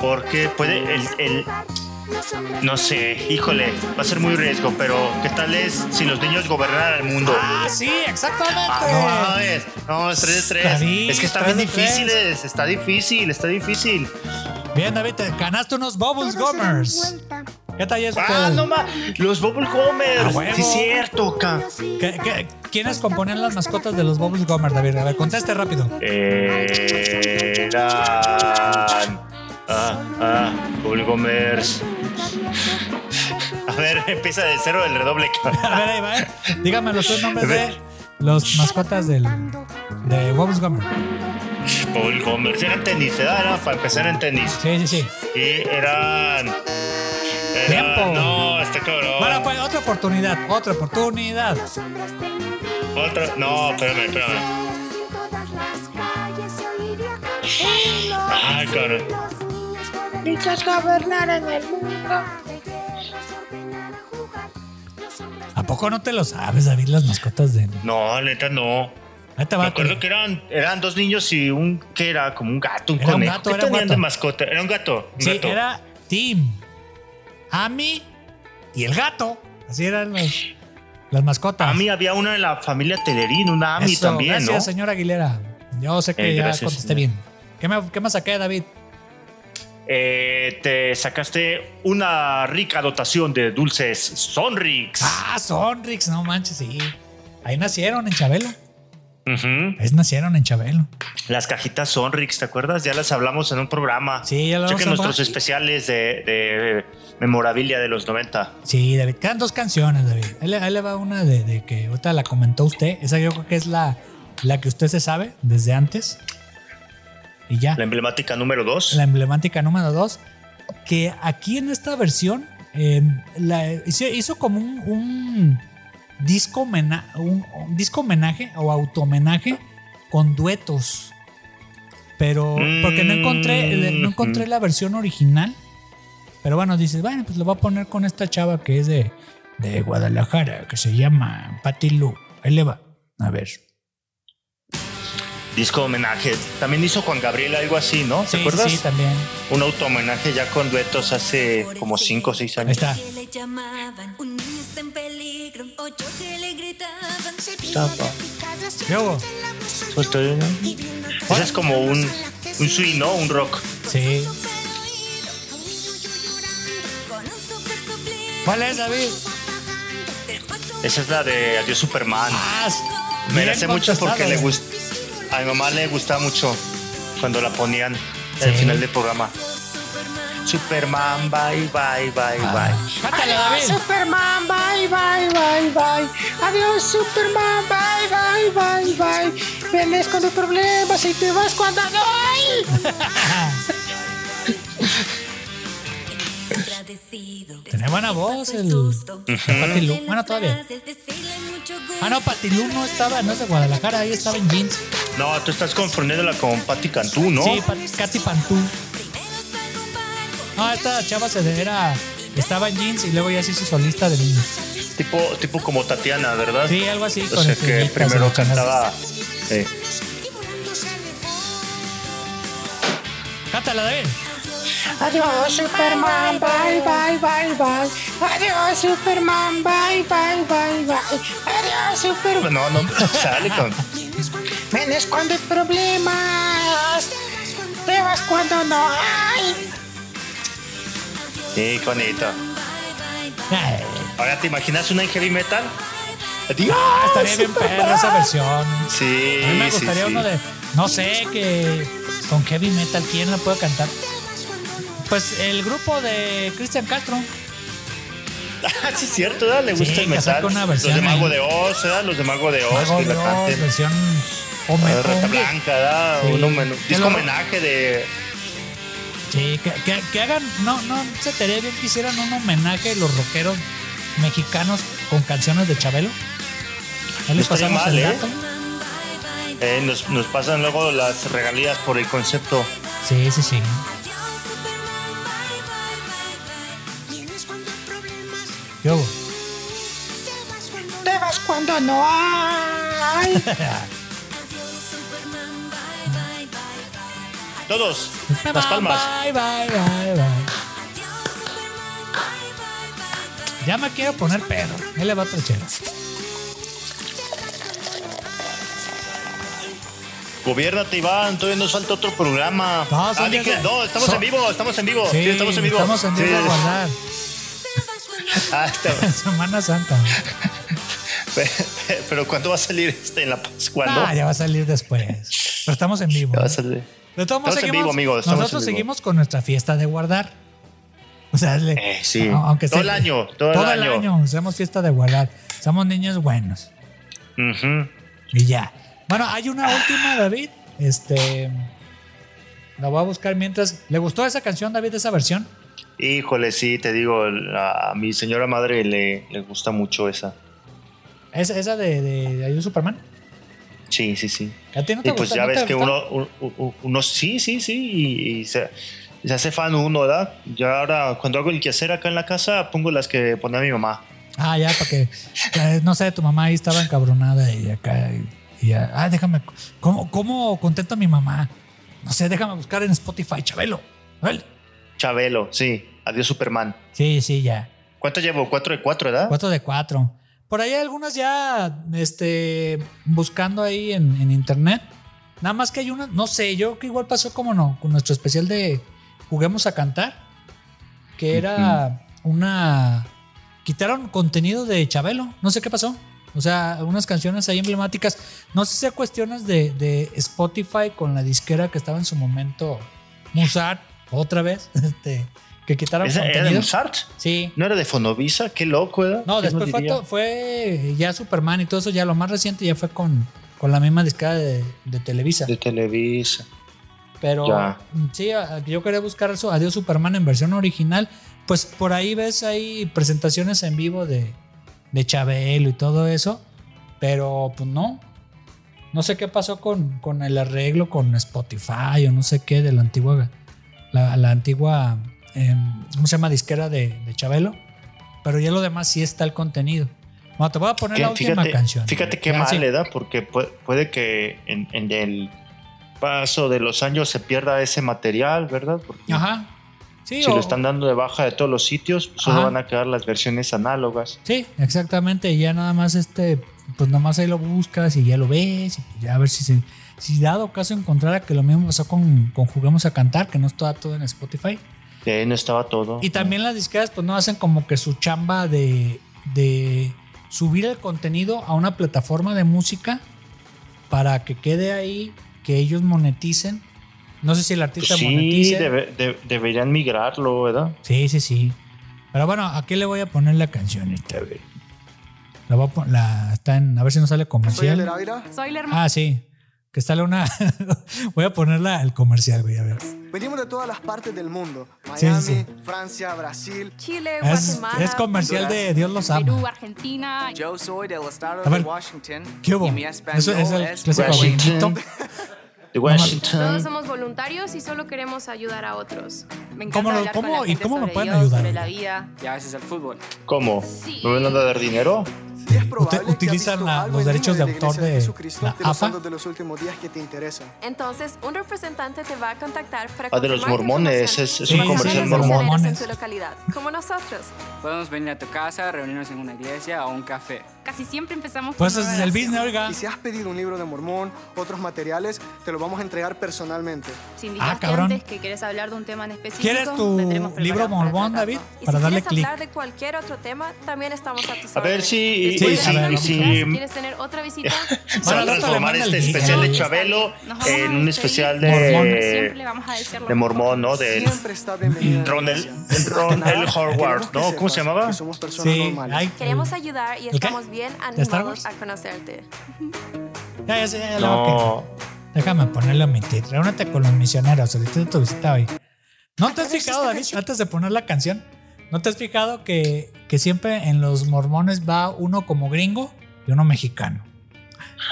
Porque puede. El, el- no sé, híjole, va a ser muy riesgo, pero ¿qué tal es si los niños gobernaran el mundo? Ah, sí, exactamente. Ah, no mames. No, es 3 de 3. David, Es que están tres bien difíciles. Está difícil, está difícil. Bien, David, te ganaste unos Bubbles Gomers. ¿Qué tal es Ah, no mames. Los Bubble Gomers. A huevo. Sí, es cierto, ca. ¿Qué- qué- quiénes componían las mascotas de los Bubbles Gomers, David? A ver, conteste rápido. Eran. Ah, ah, Bubble Gomers. A ver, empieza de cero el redoble. A ver, ahí va. ¿eh? Dígame los tres nombres de los mascotas del, de Bubbles Gomers. Bubble Gomers. Eran tenis, ¿verdad? Era para empezar en tenis. Sí, sí, sí. Y eran. eran- Tiempo. No, está cabrón. Bueno, pues otra oportunidad, otra oportunidad. Otra. No, espérame, espérame. Ay, cabrón. Niños gobernaran el mundo. ¿A poco no te lo sabes, David, las mascotas de... No, neta, no. Te Me acuerdo que eran, eran dos niños y un que era como un gato, un Era un conejo. gato, ¿Qué era un tenían gato. de mascota? Era un gato. Un Sí, gato. era Tim, Amy y el gato. Así eran los, las mascotas. A mí había una en la familia Telerín, una Ami Eso, también, gracias, ¿no? señor Aguilera. Yo sé que Eh, ya gracias, contesté bien. ¿Qué me, ¿Qué me saqué, David? Eh, te sacaste una rica dotación de dulces Sonrix. Ah, Sonrix, no manches, sí. Ahí nacieron en Chabelo. Ujú. Ahí nacieron en Chabelo. Las cajitas Sonrix, ¿te acuerdas? Ya las hablamos en un programa. Sí, ya lo Chequen nuestros especiales de, de memorabilia de los 90. Sí, David. Quedan dos canciones, David. Ahí le, ahí le va una de, de que ahorita la comentó usted. Esa yo creo que es la, la que usted se sabe desde antes. Y ya. La emblemática número 2. la emblemática número 2, que aquí en esta versión eh, la- hizo, hizo como un, un disco mena- un, un disco homenaje o automenaje con duetos. Pero porque no encontré, Mm, no encontré la versión original. Pero bueno, dices, bueno, pues lo voy a poner con esta chava que es de, de Guadalajara, que se llama Patti Lu. Ahí le va. A ver. Disco homenaje. También hizo Juan Gabriel algo así, ¿no? ¿Te Sí, acuerdas? sí, también. Un auto homenaje ya con duetos hace como 5 o 6 Ahí años. niño está. Luego, Pues Ese es como un, un swing, ¿no? Un rock. sí. ¿Cuál es, David? Esa es la de Adiós Superman. Ah, Me la mucho porque le gusta. A mi mamá le gustaba mucho cuando la ponían Sí. al final del programa. Superman, bye, bye, bye, Ah. bye. Cántala, Adiós, David. Superman, bye, bye, bye, bye. Adiós, Superman, bye, bye, bye, bye. Vienes con tus problemas y te vas cuando no Tenía buena voz el, Patilú. Bueno, todavía. Ah, no, Patilú no estaba, no es de Guadalajara, ahí estaba en jeans. No, tú estás confundiéndola con Patti Cantú, ¿no? Sí, Pat- Katy Pantú. No, esta chava se de- era, estaba en jeans y luego ya se hizo solista de niños. Tipo, tipo como Tatiana, ¿verdad? Sí, algo así. O con sea el que primero cantaba. eh, Cántala, David. Adiós, Superman, bye, bye, bye, bye. Adiós, Superman, bye, bye, bye, bye. Adiós, Superman. no, no, sale con. Vienes cuando hay problemas. Te vas cuando no hay. Sí, bonito. Ahora, ¿te imaginas una en heavy metal? Adiós, ah, estaría bien perra esa versión. Sí, A mí me sí, gustaría sí. uno de, no sé, que con heavy metal, ¿quién la puede cantar? Pues el grupo de Cristian Castro. Ah, sí, es cierto, ¿verdad? Le gusta Sí, el metal. una Los de Mago de Oz, ¿verdad? Los de Mago de Oz Mago que de la Oz, versión Rata home- Blanca, ¿verdad? Sí. Un disco homenaje de. Sí, que, que- que hagan, no, no, se te haría bien que hicieran un homenaje a los rockeros mexicanos con canciones de Chabelo. Ahí les pasamos mal, el ¿eh? dato. eh, nos, nos pasan luego las regalías por el concepto. Sí, sí, sí. No hay. Todos, las palmas. Bye, bye, bye, bye. Ya me quiero poner pedo. Ahí le va otra chela. Gobiernate, Iván, todavía nos falta otro programa. No, ah, dije, de- no, estamos son- en vivo, estamos en vivo. Sí, Sí, estamos en vivo. Estamos en Sí. vivo a guardar. Ah, Semana Santa. Pero ¿cuándo va a salir este en La Paz? ¿Cuándo? Ah, ya va a salir después. Pero estamos en vivo. Ya va a salir. De todos modos, Estamos en seguimos- vivo, amigos, estamos Nosotros en vivo. seguimos con nuestra fiesta de guardar. O sea, Eh, sí. aunque Todo sea- el año, todo el el año. año. Hacemos fiesta de guardar. Somos niños buenos. Ujú. Y ya. Bueno, hay una última, David. Este. La voy a buscar mientras. ¿Le gustó esa canción, David, esa versión? Híjole, sí, te digo, a mi señora madre le, le gusta mucho esa. ¿Esa, esa de, de, de Superman? Sí, sí, sí. ¿A ti no te Y pues gusta? ya ¿No te ves que uno, uno, sí, sí, sí, y, y se, se hace fan uno, ¿verdad? Ya ahora, cuando hago el quehacer acá en la casa, pongo las que ponía mi mamá. Ah, ya, para que. no sé, tu mamá ahí estaba encabronada y acá. Y, y ya, ah, déjame. ¿cómo, ¿Cómo contento a mi mamá? No sé, déjame buscar en Spotify, Chabelo. Órale. Chabelo, sí. Adiós, Superman. Sí, sí, ya. ¿Cuánto llevo? Cuatro de cuatro, ¿verdad? 4 de 4. Por ahí hay algunas ya este, buscando ahí en, en internet. Nada más que hay una, no sé, yo que igual pasó como no, con nuestro especial de Juguemos a Cantar, que era una... Quitaron contenido de Chabelo, no sé qué pasó. O sea, unas canciones ahí emblemáticas. No sé si sea cuestiones de, de Spotify con la disquera que estaba en su momento Musart, otra vez, este, que quitaron ¿Esa ¿Era de. Mozart? Sí, ¿No era de Fonovisa? Qué loco, ¿verdad? no, ¿Quién después fue, ya Superman y todo eso, ya lo más reciente ya fue con, con la misma discada de, de Televisa. De Televisa. Pero Ya. mm, sí, yo quería buscar eso, Adiós Superman en versión original. Pues por ahí ves ahí presentaciones en vivo de, de Chabelo y todo eso. Pero pues no. No sé qué pasó con, con el arreglo con Spotify o no sé qué de la antigua. La, la antigua. Em, ¿Cómo se llama? Disquera de, de Chabelo. Pero ya lo demás sí está el contenido. Bueno, te voy a poner Que la última fíjate, canción. Fíjate qué mal, sí. ¿verdad? Porque puede, puede que en, en el paso de los años se pierda ese material, ¿verdad? Porque Ajá. Sí, si o- lo están dando de baja de todos los sitios, pues solo van a quedar las versiones análogas. Sí, exactamente. Y ya nada más este, pues nada más ahí lo buscas y ya lo ves. Y ya a ver si se, si dado caso encontrara que lo mismo pasó con, con Juguemos a Cantar, que no está todo en Spotify. Que ahí no estaba todo. Y también las disqueras pues no hacen como que su chamba de, de subir el contenido a una plataforma de música para que quede ahí, que ellos moneticen. No sé si el artista Pues sí, monetice. debe- de- deberían migrarlo, ¿verdad? Sí, sí, sí. Pero bueno, aquí le voy a poner la canción esta vez. La voy a la, está en, a ver si nos sale comercial. Soy la hermana. Ah, sí. Que sale una. voy a ponerla el comercial, güey, a ver. Venimos de todas las partes del mundo. Miami, sí, sí. Francia, Brasil. Chile, Es, Guatemala, es comercial de Dios los Perú, ama. Argentina. Yo soy del estado A ver, de Washington. ¿Qué hubo? Y mi Eso es el clásico Washington. De Todos Washington. somos voluntarios y solo queremos ayudar a otros. Me encanta ¿Cómo con y me pueden Dios, ayudar? sobre la vida. y a veces el fútbol. ¿Cómo? Sí. ¿Me van a dar dinero? Que utilizan la- los derechos de la autor de Jesucristo la de los AFA. de los últimos días que te interesa. Entonces, un representante te va a contactar para Ah, de los mormones, es- es un Basado en comercial las mormón. en tu localidad, como nosotros. Podemos venir a tu casa, reunirnos en una iglesia o un café. Casi siempre empezamos Pues con ese es el business, oiga. Y si has pedido un libro de Mormón, otros materiales, te lo vamos a entregar personalmente. Si indicaste Ah, cabrón. antes que quieres hablar de un tema en específico, ¿Quieres tu libro para mormón, tratarlo. David? Y Para si darle quieres hablar de cualquier otro tema, también estamos a tus A ver si- sí, de a ver, si- si quieres tener otra visita, Se va a transformar el este especial de ¿no? Chabelo en un especial de, de. Mormón, ¿no? De. Ron Antes de L. nada, Howard, queremos que ¿no? ¿Cómo se llamaba? que somos personas Sí, queremos ayudar y ¿El estamos bien ¿De Star animados a conocerte. Ya, ya, ya, No, Déjame ponerle a omitir. Reúnete con los misioneros. Ahorita tu visita hoy. ¿No te has fijado, David, antes de poner la canción? ¿No te has fijado que, que siempre en los mormones va uno como gringo y uno mexicano?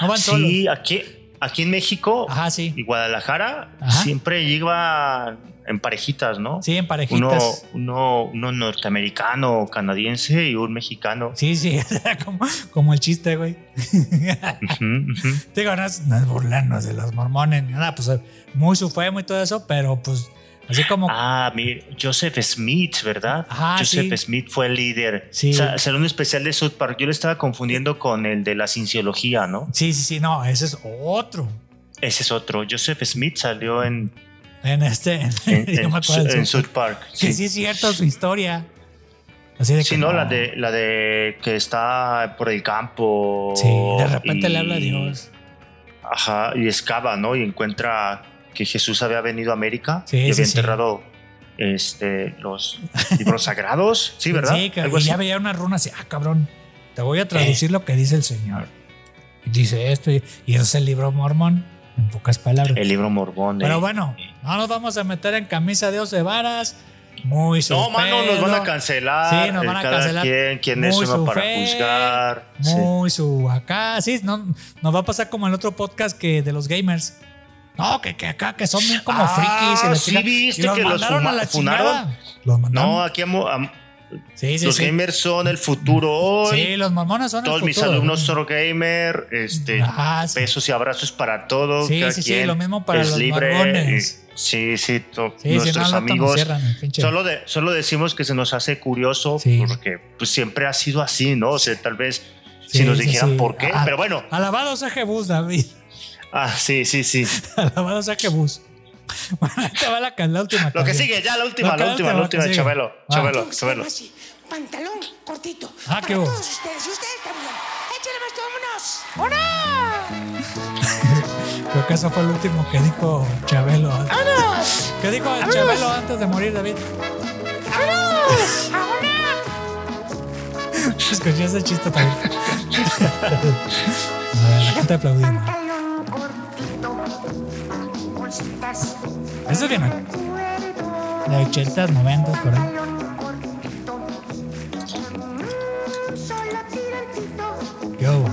No van solos. sí, aquí, aquí en México Ajá, sí. y Guadalajara Ajá. siempre iban en parejitas, ¿no? Sí, en Uno, parejitas. uno, uno norteamericano, canadiense y un mexicano. Sí, sí, como, como el chiste, güey. Digo, no es, no es burlarnos de los mormones, ni nada, pues muy su muy todo eso, pero pues así como... Ah, mira, Joseph Smith, ¿verdad? Ajá, Joseph sí. Smith fue el líder. Sí. O sea, será un especial de South Park. Yo le estaba confundiendo con el de la cienciología, ¿no? Sí, sí, sí, no, ese es otro. Ese es otro. Joseph Smith salió en, En este, en, yo en me acuerdo del en sur. South Park. Que sí es cierto su historia. Así de Sí, que no, la de la de que está por el campo. Sí, de repente y- le habla a Dios. Ajá, y excava, ¿no? Y encuentra que Jesús había venido a América Sí, y había sí. enterrado este, los libros sagrados. Sí, ¿verdad? Sí, que Algo y ya veía una runa así, ah, cabrón, te voy a traducir lo que dice el Señor. Y dice esto, y, es el libro mormón, en pocas palabras. El libro mormón. Pero bueno, no nos vamos a meter en camisa de once varas. Muy su No, mano, nos van a cancelar. Sí, nos van a cancelar. quien, quién es uno para fe, juzgar. Sí. Muy su acá. Sí, no, nos va a pasar como el otro podcast que de los gamers. No, que, que acá, que son bien como Ah, frikis. Y sí viste Y los que los mandaron fuma- a la funaron. Los mandaron. No, aquí amo- am- sí, sí, los sí. gamers son el futuro hoy. Sí, los mormones son el Todos mis futuro. alumnos son gamer. Este, Ajá, besos y abrazos para todos. Sí, sí, sí, lo mismo para es los libre. mormones. Sí, sí, no, nuestros amigos. cierran Solo, de, solo decimos que se nos hace curioso porque pues, siempre ha sido así, ¿no? O sea, tal vez si nos dijeran por qué, Ah, pero bueno. Alabado sea Jebus, David. Ah, sí, sí, sí. Alabado sea Jebus. Te va la, la última. Lo que sigue, ya la última, que la última, la última. Chabelo. Ah. Chabelo, Chabelo. así, pantalón cortito. Ah, para ¿qué todos ustedes. Y ustedes también. Échale más, vámonos. Creo que eso fue el último que dijo Chabelo. ¡Vámonos! ¿Qué dijo ¡Vámonos! Chabelo antes de morir, David? ¡Vámonos! ¡Vámonos! Escuché ese chiste también. A ver, la gente aplaudiendo. Pantalón cortito, Eso es bien. cuerdo, De 80, 90, por ahí. pantalón cortito. Mm, Solo tira el pito. ¿Qué hubo?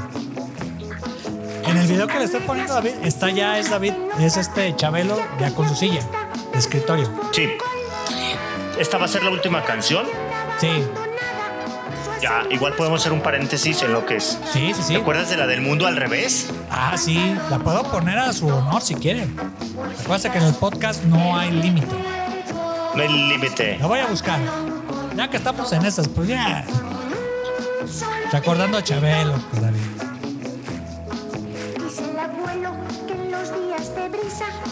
En el video que le estoy poniendo a David, está ya, es David, es este Chabelo ya con su silla de escritorio. Sí. Esta va a ser la última canción. Sí, Ya, igual podemos hacer un paréntesis en lo que es. sí, sí, sí. ¿Te acuerdas de la del mundo al revés? Ah, sí, la puedo poner a su honor si quieren. Recuerda que en el podcast no hay límite. No hay límite. La voy a buscar. Ya que estamos en esas, pues ya. Recordando a Chabelo, pues, David.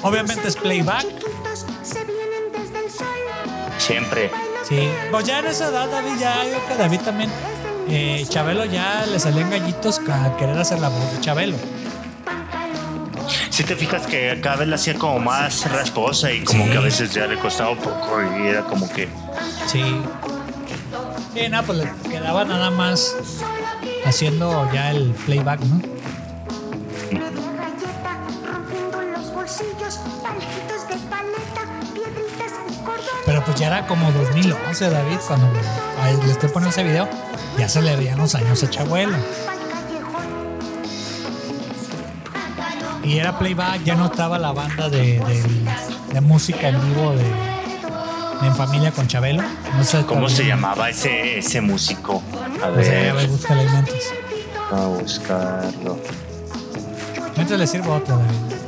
Obviamente es playback. Siempre. Sí, pues ya en esa edad, David, ya yo que David también eh, Chabelo ya le salían gallitos a querer hacer la voz de Chabelo. Si te fijas que cada vez la hacía como más rasposa y como Sí. que a veces ya le costaba un poco y era como que Sí. Sí, nada, pues le quedaba nada más haciendo ya el playback, ¿no? Pues ya era como 2011, David, cuando le estoy poniendo ese video, ya se le veían los años a Chabuelo. Y era playback, ya no estaba la banda de, de- de música en vivo de, En Familia con Chabelo. No sé ¿Cómo se llamaba ese, ese músico? A sé, a ver, ver, búscale ahí mientras. a buscarlo. Mientras le sirvo otro, David.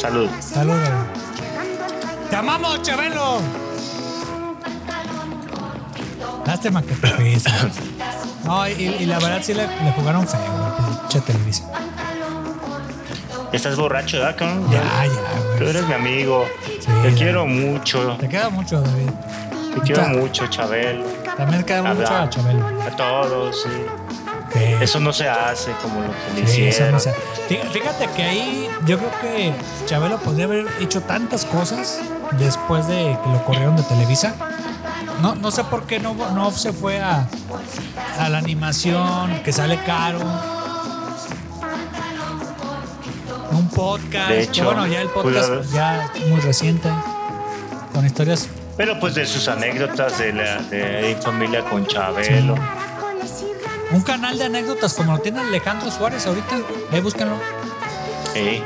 Salud. Salud. ¡Te amamos, Chabelo! Lástima que te fuiste. No, y, y la verdad sí le, le jugaron feo, güey, pinche televisión. ¿Estás borracho, ¿verdad, cabrón? Ya, ya, Tú güey. eres mi amigo. Sí, te David. quiero mucho. Te queda mucho, David. Te quiero mucho, Chabelo. También te queda mucho a Chabelo. A todos, sí. Eso no se hace como lo que le Sí, hicieron. no. Fí- Fíjate que ahí yo creo que Chabelo podría haber hecho tantas cosas después de que lo corrieron de Televisa. No, no sé por qué no, no se fue a, a la animación, que sale caro. Un podcast. De hecho, bueno, ya el pudo podcast ya muy reciente. Con historias. Pero pues de sus anécdotas de la de familia con Chabelo. Un canal de anécdotas como lo tiene Alejandro Suárez ahorita. Ahí búsquenlo. Sí.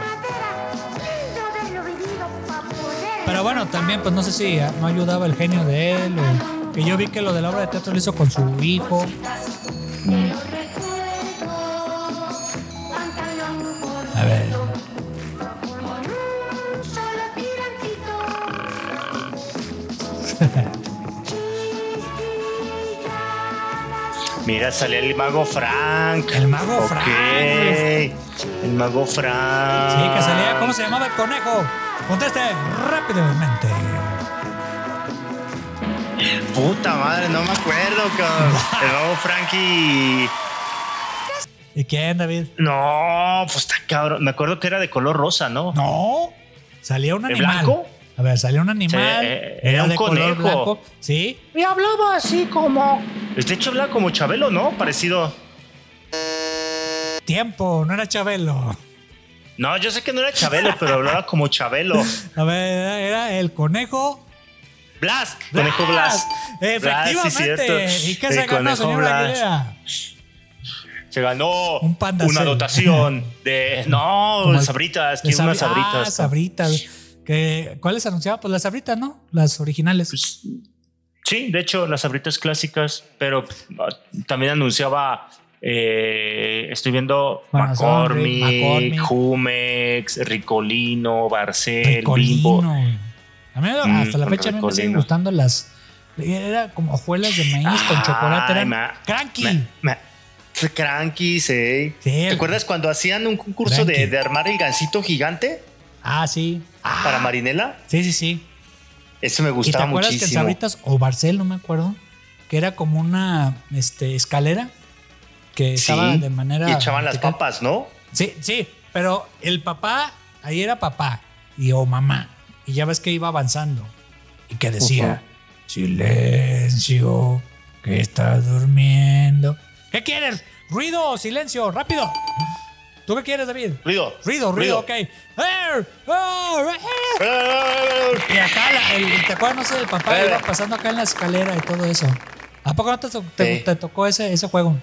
Pero bueno, también, pues no sé si no ayudaba el genio de él o que yo vi que lo de la obra de teatro lo hizo con su hijo. Mira, salía el mago Frank. El mago Ok. Frank. El mago Frank. Sí, que salía. ¿Cómo se llamaba el conejo? Conteste rápidamente. Puta madre, no me acuerdo, cabrón. El mago Frankie. ¿Y quién, David? No, pues está cabrón. Me acuerdo que era de color rosa, ¿no? No. Salía un ¿De animal. blanco? A ver, salía un animal. Sí, eh, era era un de color conejo. blanco. Sí. Y hablaba así como. De hecho, habla como Chabelo, ¿no? Parecido. Tiempo, no era Chabelo. No, yo sé que no era Chabelo, pero hablaba como Chabelo. A ver, era, el conejo. Blas, conejo Blas. Efectivamente. Sí. ¿Y qué El se ganó, conejo señora? Se ganó Un una dotación de. No, el- sabritas. Quiero unas sabri- sabritas. Ah, sabritas. Que, ¿Cuáles anunciaba? Pues las sabritas, ¿no? Las originales. Pues, Sí, de hecho, las sabritas clásicas, pero ah, también anunciaba. eh, estoy viendo Bueno, McCormick, McCormick. Jumex, Ricolino, Barcel, Bimbo. Ricolino. A mí Mm, hasta la con fecha a mí me siguen Ricolino. gustando las. Era como hojuelas de maíz con chocolate. Eran ma- cranky. ma- ma- Cranky, sí. Sí, ¿Te acuerdas cuando hacían un concurso de, de armar el gancito gigante Ah, sí. Ah, para Marinela? sí, sí, sí. Eso me ¿Y te gustaba acuerdas que en. Sabritas o Barcel, no me acuerdo, que era como una este, escalera que Sí, de manera. y echaban las papas, ¿no? Sí, sí, pero el papá, ahí era papá y o mamá. Y ya ves que iba avanzando y que decía: Silencio, que estás durmiendo. ¿Qué quieres? ¿Ruido silencio? ¡Rápido! ¿Tú qué quieres, David? Ruido. Ruido, ruido, ok. ¡Eh! ¡Eh! ¡Eh! Y acá, la- el- ¿te acuerdas? No sé, el papá iba pasando acá en la escalera y todo eso. ¿A poco no te, te- Sí. te tocó ese, ese juego?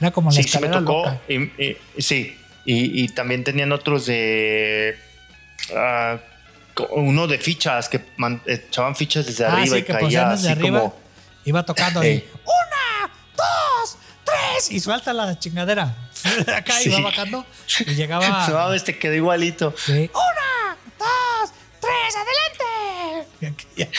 Era como la Sí, sí me escalera tocó. loca. Y, y- sí. Y, y también tenían otros de. co- uno de fichas que man- echaban fichas desde Ah, arriba sí, y que caía ponían así desde arriba. como. Iba tocando ahí. ¡Una! ¡Dos! ¡Tres! Y suelta la chingadera. acá Sí. iba bajando y llegaba. No, mames, te quedó igualito. Sí. ¡Una! ¡Dos! ¡Tres! ¡Adelante!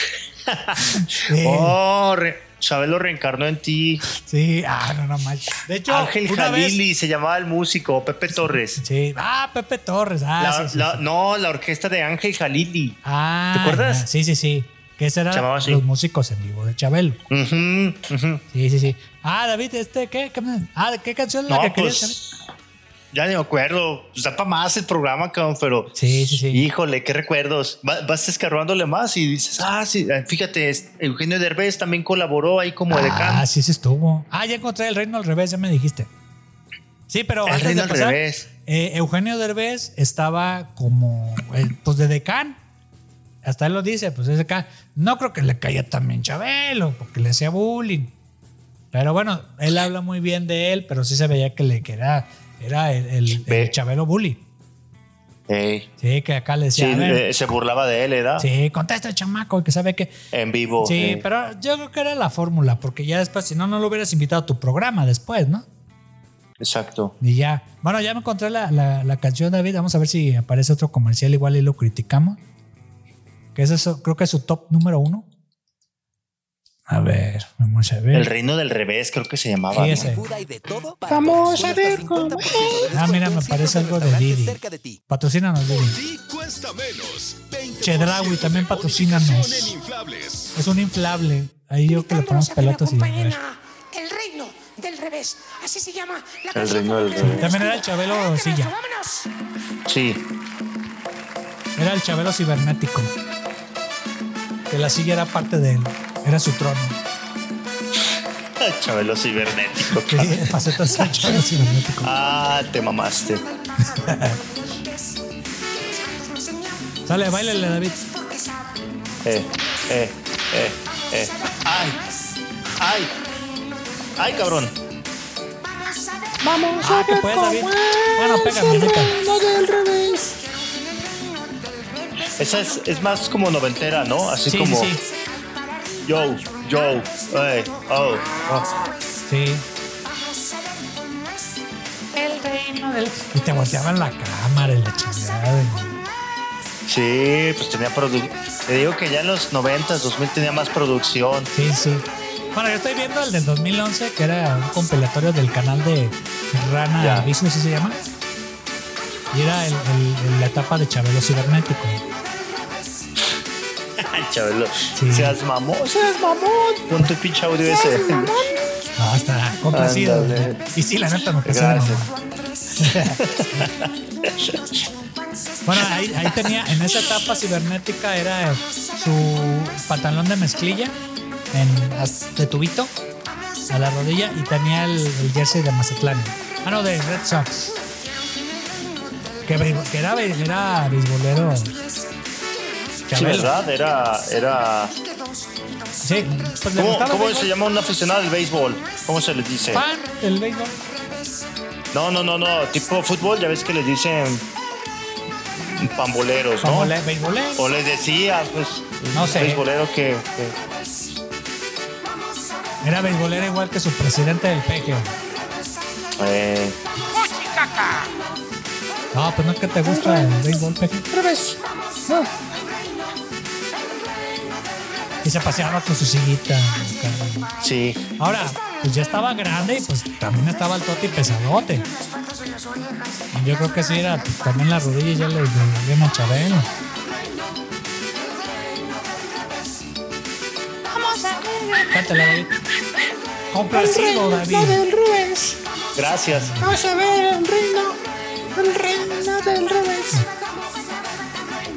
Sí. Oh, re- Chabelo reencarnó en ti. Sí, ah, no, no manches. De hecho, Ángel vez- Jalili se llamaba el músico, Pepe Torres. Sí, ah, Pepe Torres. Ah, La-. No, la orquesta de Ángel Jalili. Ah, ¿Te acuerdas? ya, Sí, sí, sí. Que eran los músicos en vivo de Chabelo. Ujú. Sí, sí, sí. Ah, David, este, ¿qué? ¿Qué, ah, ¿qué canción es la No, que querías pues. Ya ni me acuerdo. Pues da para más el programa, cabrón, pero. Sí, sí, sí. Híjole, qué recuerdos. Va- Vas escarbándole más y dices, ah, sí, eh, fíjate, Eugenio Derbez también colaboró ahí como decano. Ah, sí, sí estuvo. Ah, ya encontré el reino al revés, ya me dijiste. Sí, pero El antes Reino de al Revés. eh, Eugenio Derbez estaba como, eh, pues de decán. Hasta él lo dice, pues es decán. No creo que le caía también Chabelo, porque le hacía bullying. Pero bueno, él habla muy bien de él, pero sí se veía que, le, que era, era el, el- el. Chabelo bully. Ey. Sí, que acá le Sí, decía, a ver, eh, se burlaba de él, ¿verdad? sí, contesta el chamaco, que sabe que... En vivo. Sí, eh. pero yo creo que era la fórmula, porque ya después, si no, no lo hubieras invitado a tu programa después, ¿no? Exacto. Y ya. Bueno, ya me encontré la, la- la canción, David. Vamos a ver si aparece otro comercial igual y lo criticamos. Que es eso, creo que es su top número uno. A ver, vamos a ver. El Reino del Revés, creo que se llamaba. Sí. Vamos a ver cómo Ah, mira, me parece algo de Didi. Patrocínanos, Didi. Cuesta menos. 20% Chedraui, también patrocínanos. Es un inflable. Ahí yo que le ponemos pelotas y. El reino del revés. Así se llama la El reino del revés. También era el Chabelo Silla. Sí. Era el Chabelo cibernético. Que la silla era parte de él. Era su trono. Chabelo cibernético. Sí, facetas del Chabelo cibernético. Ah, te mamaste. Sale, bailele, David. Eh, eh, eh, eh. Ay. Ay. Ay, cabrón. Vamos Ah, a que ver puedes, cómo David. Bueno, reino del revés. Esa es, es más como noventera, ¿no? Así Sí, como. sí, sí. Yo, yo, eh, oh, oh. Sí. El reino del. Y te volteaban la cámara y la chingada. Sí, pues tenía producción. Te digo que ya en los 90, 2000 tenía más producción. Sí, sí. Bueno, yo estoy viendo el del 2011, que era un compilatorio del canal de Rana Ya. ¿sí se llama? Y era el- el- el- la etapa de Chabelo Cibernético. Chabelo. Sí. Seas mamón, seas mamón. Pon tu pinche audio ese. No, está complacido. Ándale. Y sí, la neta me Gracias. mamón. Bueno, ahí, ahí tenía, en esa etapa cibernética era su pantalón de mezclilla en, de tubito a la rodilla y tenía el, el jersey de Mazatlán. Ah, no, de Red Sox. Que, que era, era beisbolero. Sí. ¿verdad? Era. era... Sí, pues ¿Cómo, el se llama un aficionado del béisbol? ¿Cómo se les dice? Fan del béisbol. No, no, no, no. Tipo fútbol, ya ves que les dicen pamboleros, ¿no? O les decía, pues. No sé. Beisbolero que. que- Era beisbolero igual que su presidente del PG. eh, No, pues no es que te gusta el béisbol, PG. Revés. Y se paseaba con su sillita. sí. Ahora, pues ya estaba grande y pues también estaba el toti pesadote. Y Yo creo que sí era, pues también las rodillas ya le dolían a Chabelo. Cántala, David. Complacido, El reino David. del revés. Gracias. Vamos a ver el reino. El reino del revés.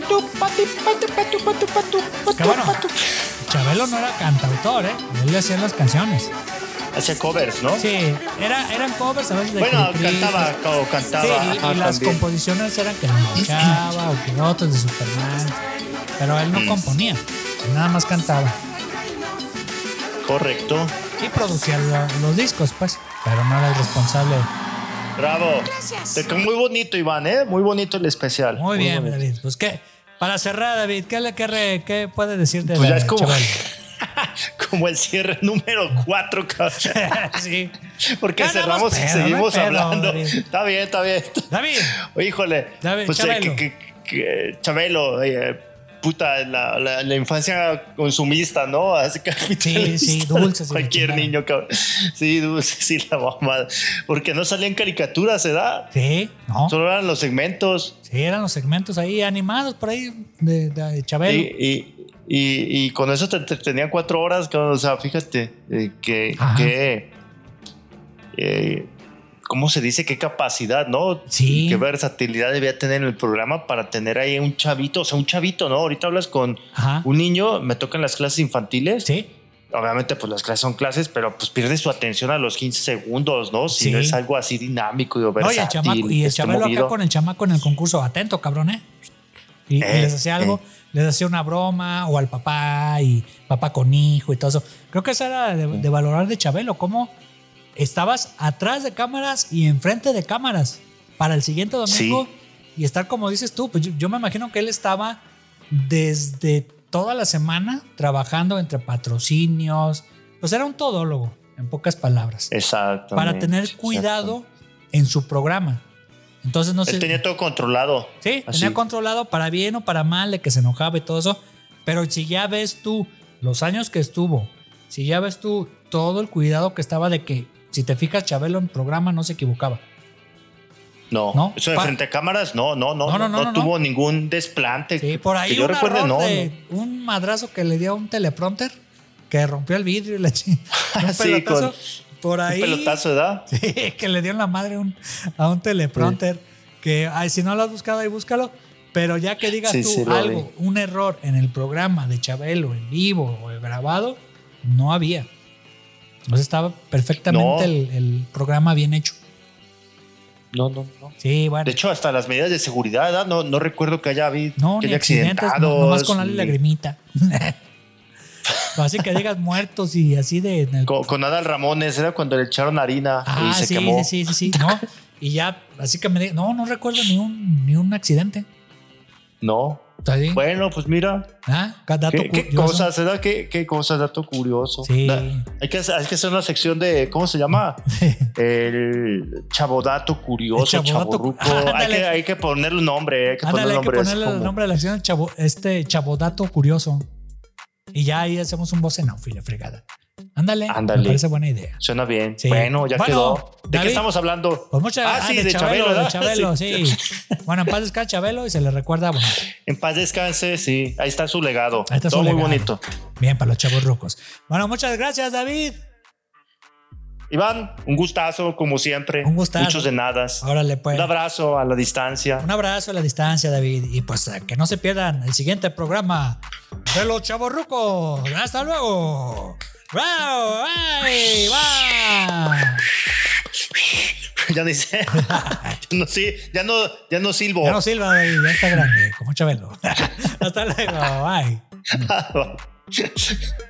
Tu pati pati patu patu patu patu patu. Chabelo no era cantautor, ¿eh? Él le hacía las canciones. Hacía covers, ¿no? Sí, era, eran covers a veces de Bueno, Cricri, cantaba, o cantaba. Sí, y, ajá, y las también. composiciones eran que Chava o que otros de Superman. Pero él no Mm. componía, él nada más cantaba. Correcto. Y producía lo- los discos, pues. Pero no era el responsable. Bravo. Te quedó muy bonito, Iván, ¿eh? Muy bonito el especial. Muy bien, bonito. David. Pues qué, para cerrar, David, ¿qué, le, qué, qué puede decir de Pues ya es como, como el cierre número 4, cabrón. sí. Porque Ya cerramos y pedo, no hay seguimos pedo, hablando. David. Está bien, está bien. David, Híjole. David, pues eh, Chabelo. que, que- que- Chabelo, eh, puta, la, la- la infancia consumista, ¿no? Así capitalista. sí, dulces Cualquier niño, cabrón. Sí, dulces, sí, la mamada. Porque no salían caricaturas, ¿verdad? Sí, no. Solo eran los segmentos. Sí, eran los segmentos ahí animados por ahí de, de Chabelo. Y, y, y- y con eso te entretenían cuatro horas, cabrón. O sea, fíjate eh, que, que eh, ¿cómo se dice? Qué capacidad, ¿no? Sí. Qué versatilidad debía tener el programa para tener ahí un chavito, o sea, un chavito, ¿no? Ahorita hablas con Ajá. un niño, me tocan las clases infantiles. Sí. Obviamente, pues las clases son clases, pero pues pierde su atención a los 15 segundos, ¿no? Si Sí. no es algo así dinámico y No, y el versátil. chamaco, y el Chabelo acá con el chamaco en el concurso, atento, cabrón, ¿eh? Y, y Eh, les hacía algo, eh. les hacía una broma, o al papá, y papá con hijo y todo eso. Creo que eso era de, de valorar de Chabelo, cómo estabas atrás de cámaras y enfrente de cámaras para el siguiente domingo y estar como dices tú. Pues yo, yo me imagino que él estaba desde toda la semana trabajando entre patrocinios. Pues era un todólogo, en pocas palabras. Exacto. Para tener cuidado en su programa. Entonces no sé. Él tenía todo controlado. Sí, Así. tenía controlado para bien o para mal, de que se enojaba y todo eso. Pero si ya ves tú los años que estuvo, si ya ves tú todo el cuidado que estaba de que, si te fijas, Chabelo en programa no se equivocaba. No, ¿No? eso de Pa- frente a cámaras, no, no, no, No, no, no, no, no, no, tuvo ningún desplante. Sí, por ahí que yo un recuerde, de un madrazo que le dio a un teleprompter que rompió el vidrio y le un Sí, pelotazo. con por ahí. Un pelotazo, ¿verdad? Sí, que le dio en la madre un- a un teleprompter. Que ay, si no lo has buscado ahí, búscalo. Pero ya que digas Sí, tú sí, algo, un error en el programa de Chabelo en vivo o grabado, no había. Entonces estaba perfectamente No. el, el programa bien hecho. No, no, no. Sí, bueno. De hecho, hasta las medidas de seguridad, ¿verdad? No, no recuerdo que haya habido no, que haya accidentes, no- nomás con la ni- lagrimita. así que digas muertos y así de. el- Con, con Adal Ramones, era cuando le echaron harina Ah, y se sí, quemó. sí, sí, sí, sí. No, y ya, así que me diga, no, no recuerdo ni un, ni un accidente. No. Bueno, pues mira. Ah, dato ¿Qué, qué cosas, ¿verdad? ¿Qué, qué cosas, dato curioso. Sí. Hay, que, hacer- hay que hacer una sección de, ¿cómo se llama? El chavodato curioso, El chavodato- chavorruco. hay, que, hay que ponerle un nombre. Hay que Ándale, ponerle hay que ponerle el nombre de la acción, chavo, este chavodato curioso. Y ya ahí hacemos un voz en fregada. Ándale, Ándale. me parece buena idea. Suena bien. Sí. Bueno, ya Bueno, quedó. ¿De David, qué estamos hablando? Pues muchas Ah, sí, de Chabelo, de ¿verdad? Chabelo, Sí. sí. Bueno, en paz descanse Chabelo y se le recuerda bonito. En paz descanse, sí. Ahí está su legado. Ahí está su Todo muy legado. bonito. Bien, para los chavos rucos. Bueno, muchas gracias, David. Iván, un gustazo, como siempre. Un gustazo. Muchos de nadas. Órale, pues. Un abrazo a la distancia. Un abrazo a la distancia, David. Y pues eh, que no se pierdan el siguiente programa de los chavorrucos. Hasta luego. ¡Wow! ¡Ay! ¡Va! ya ya no, sí, ya no, ya no silbo. Ya no silba. Ya está grande, como Chabelo. Hasta luego. Bye.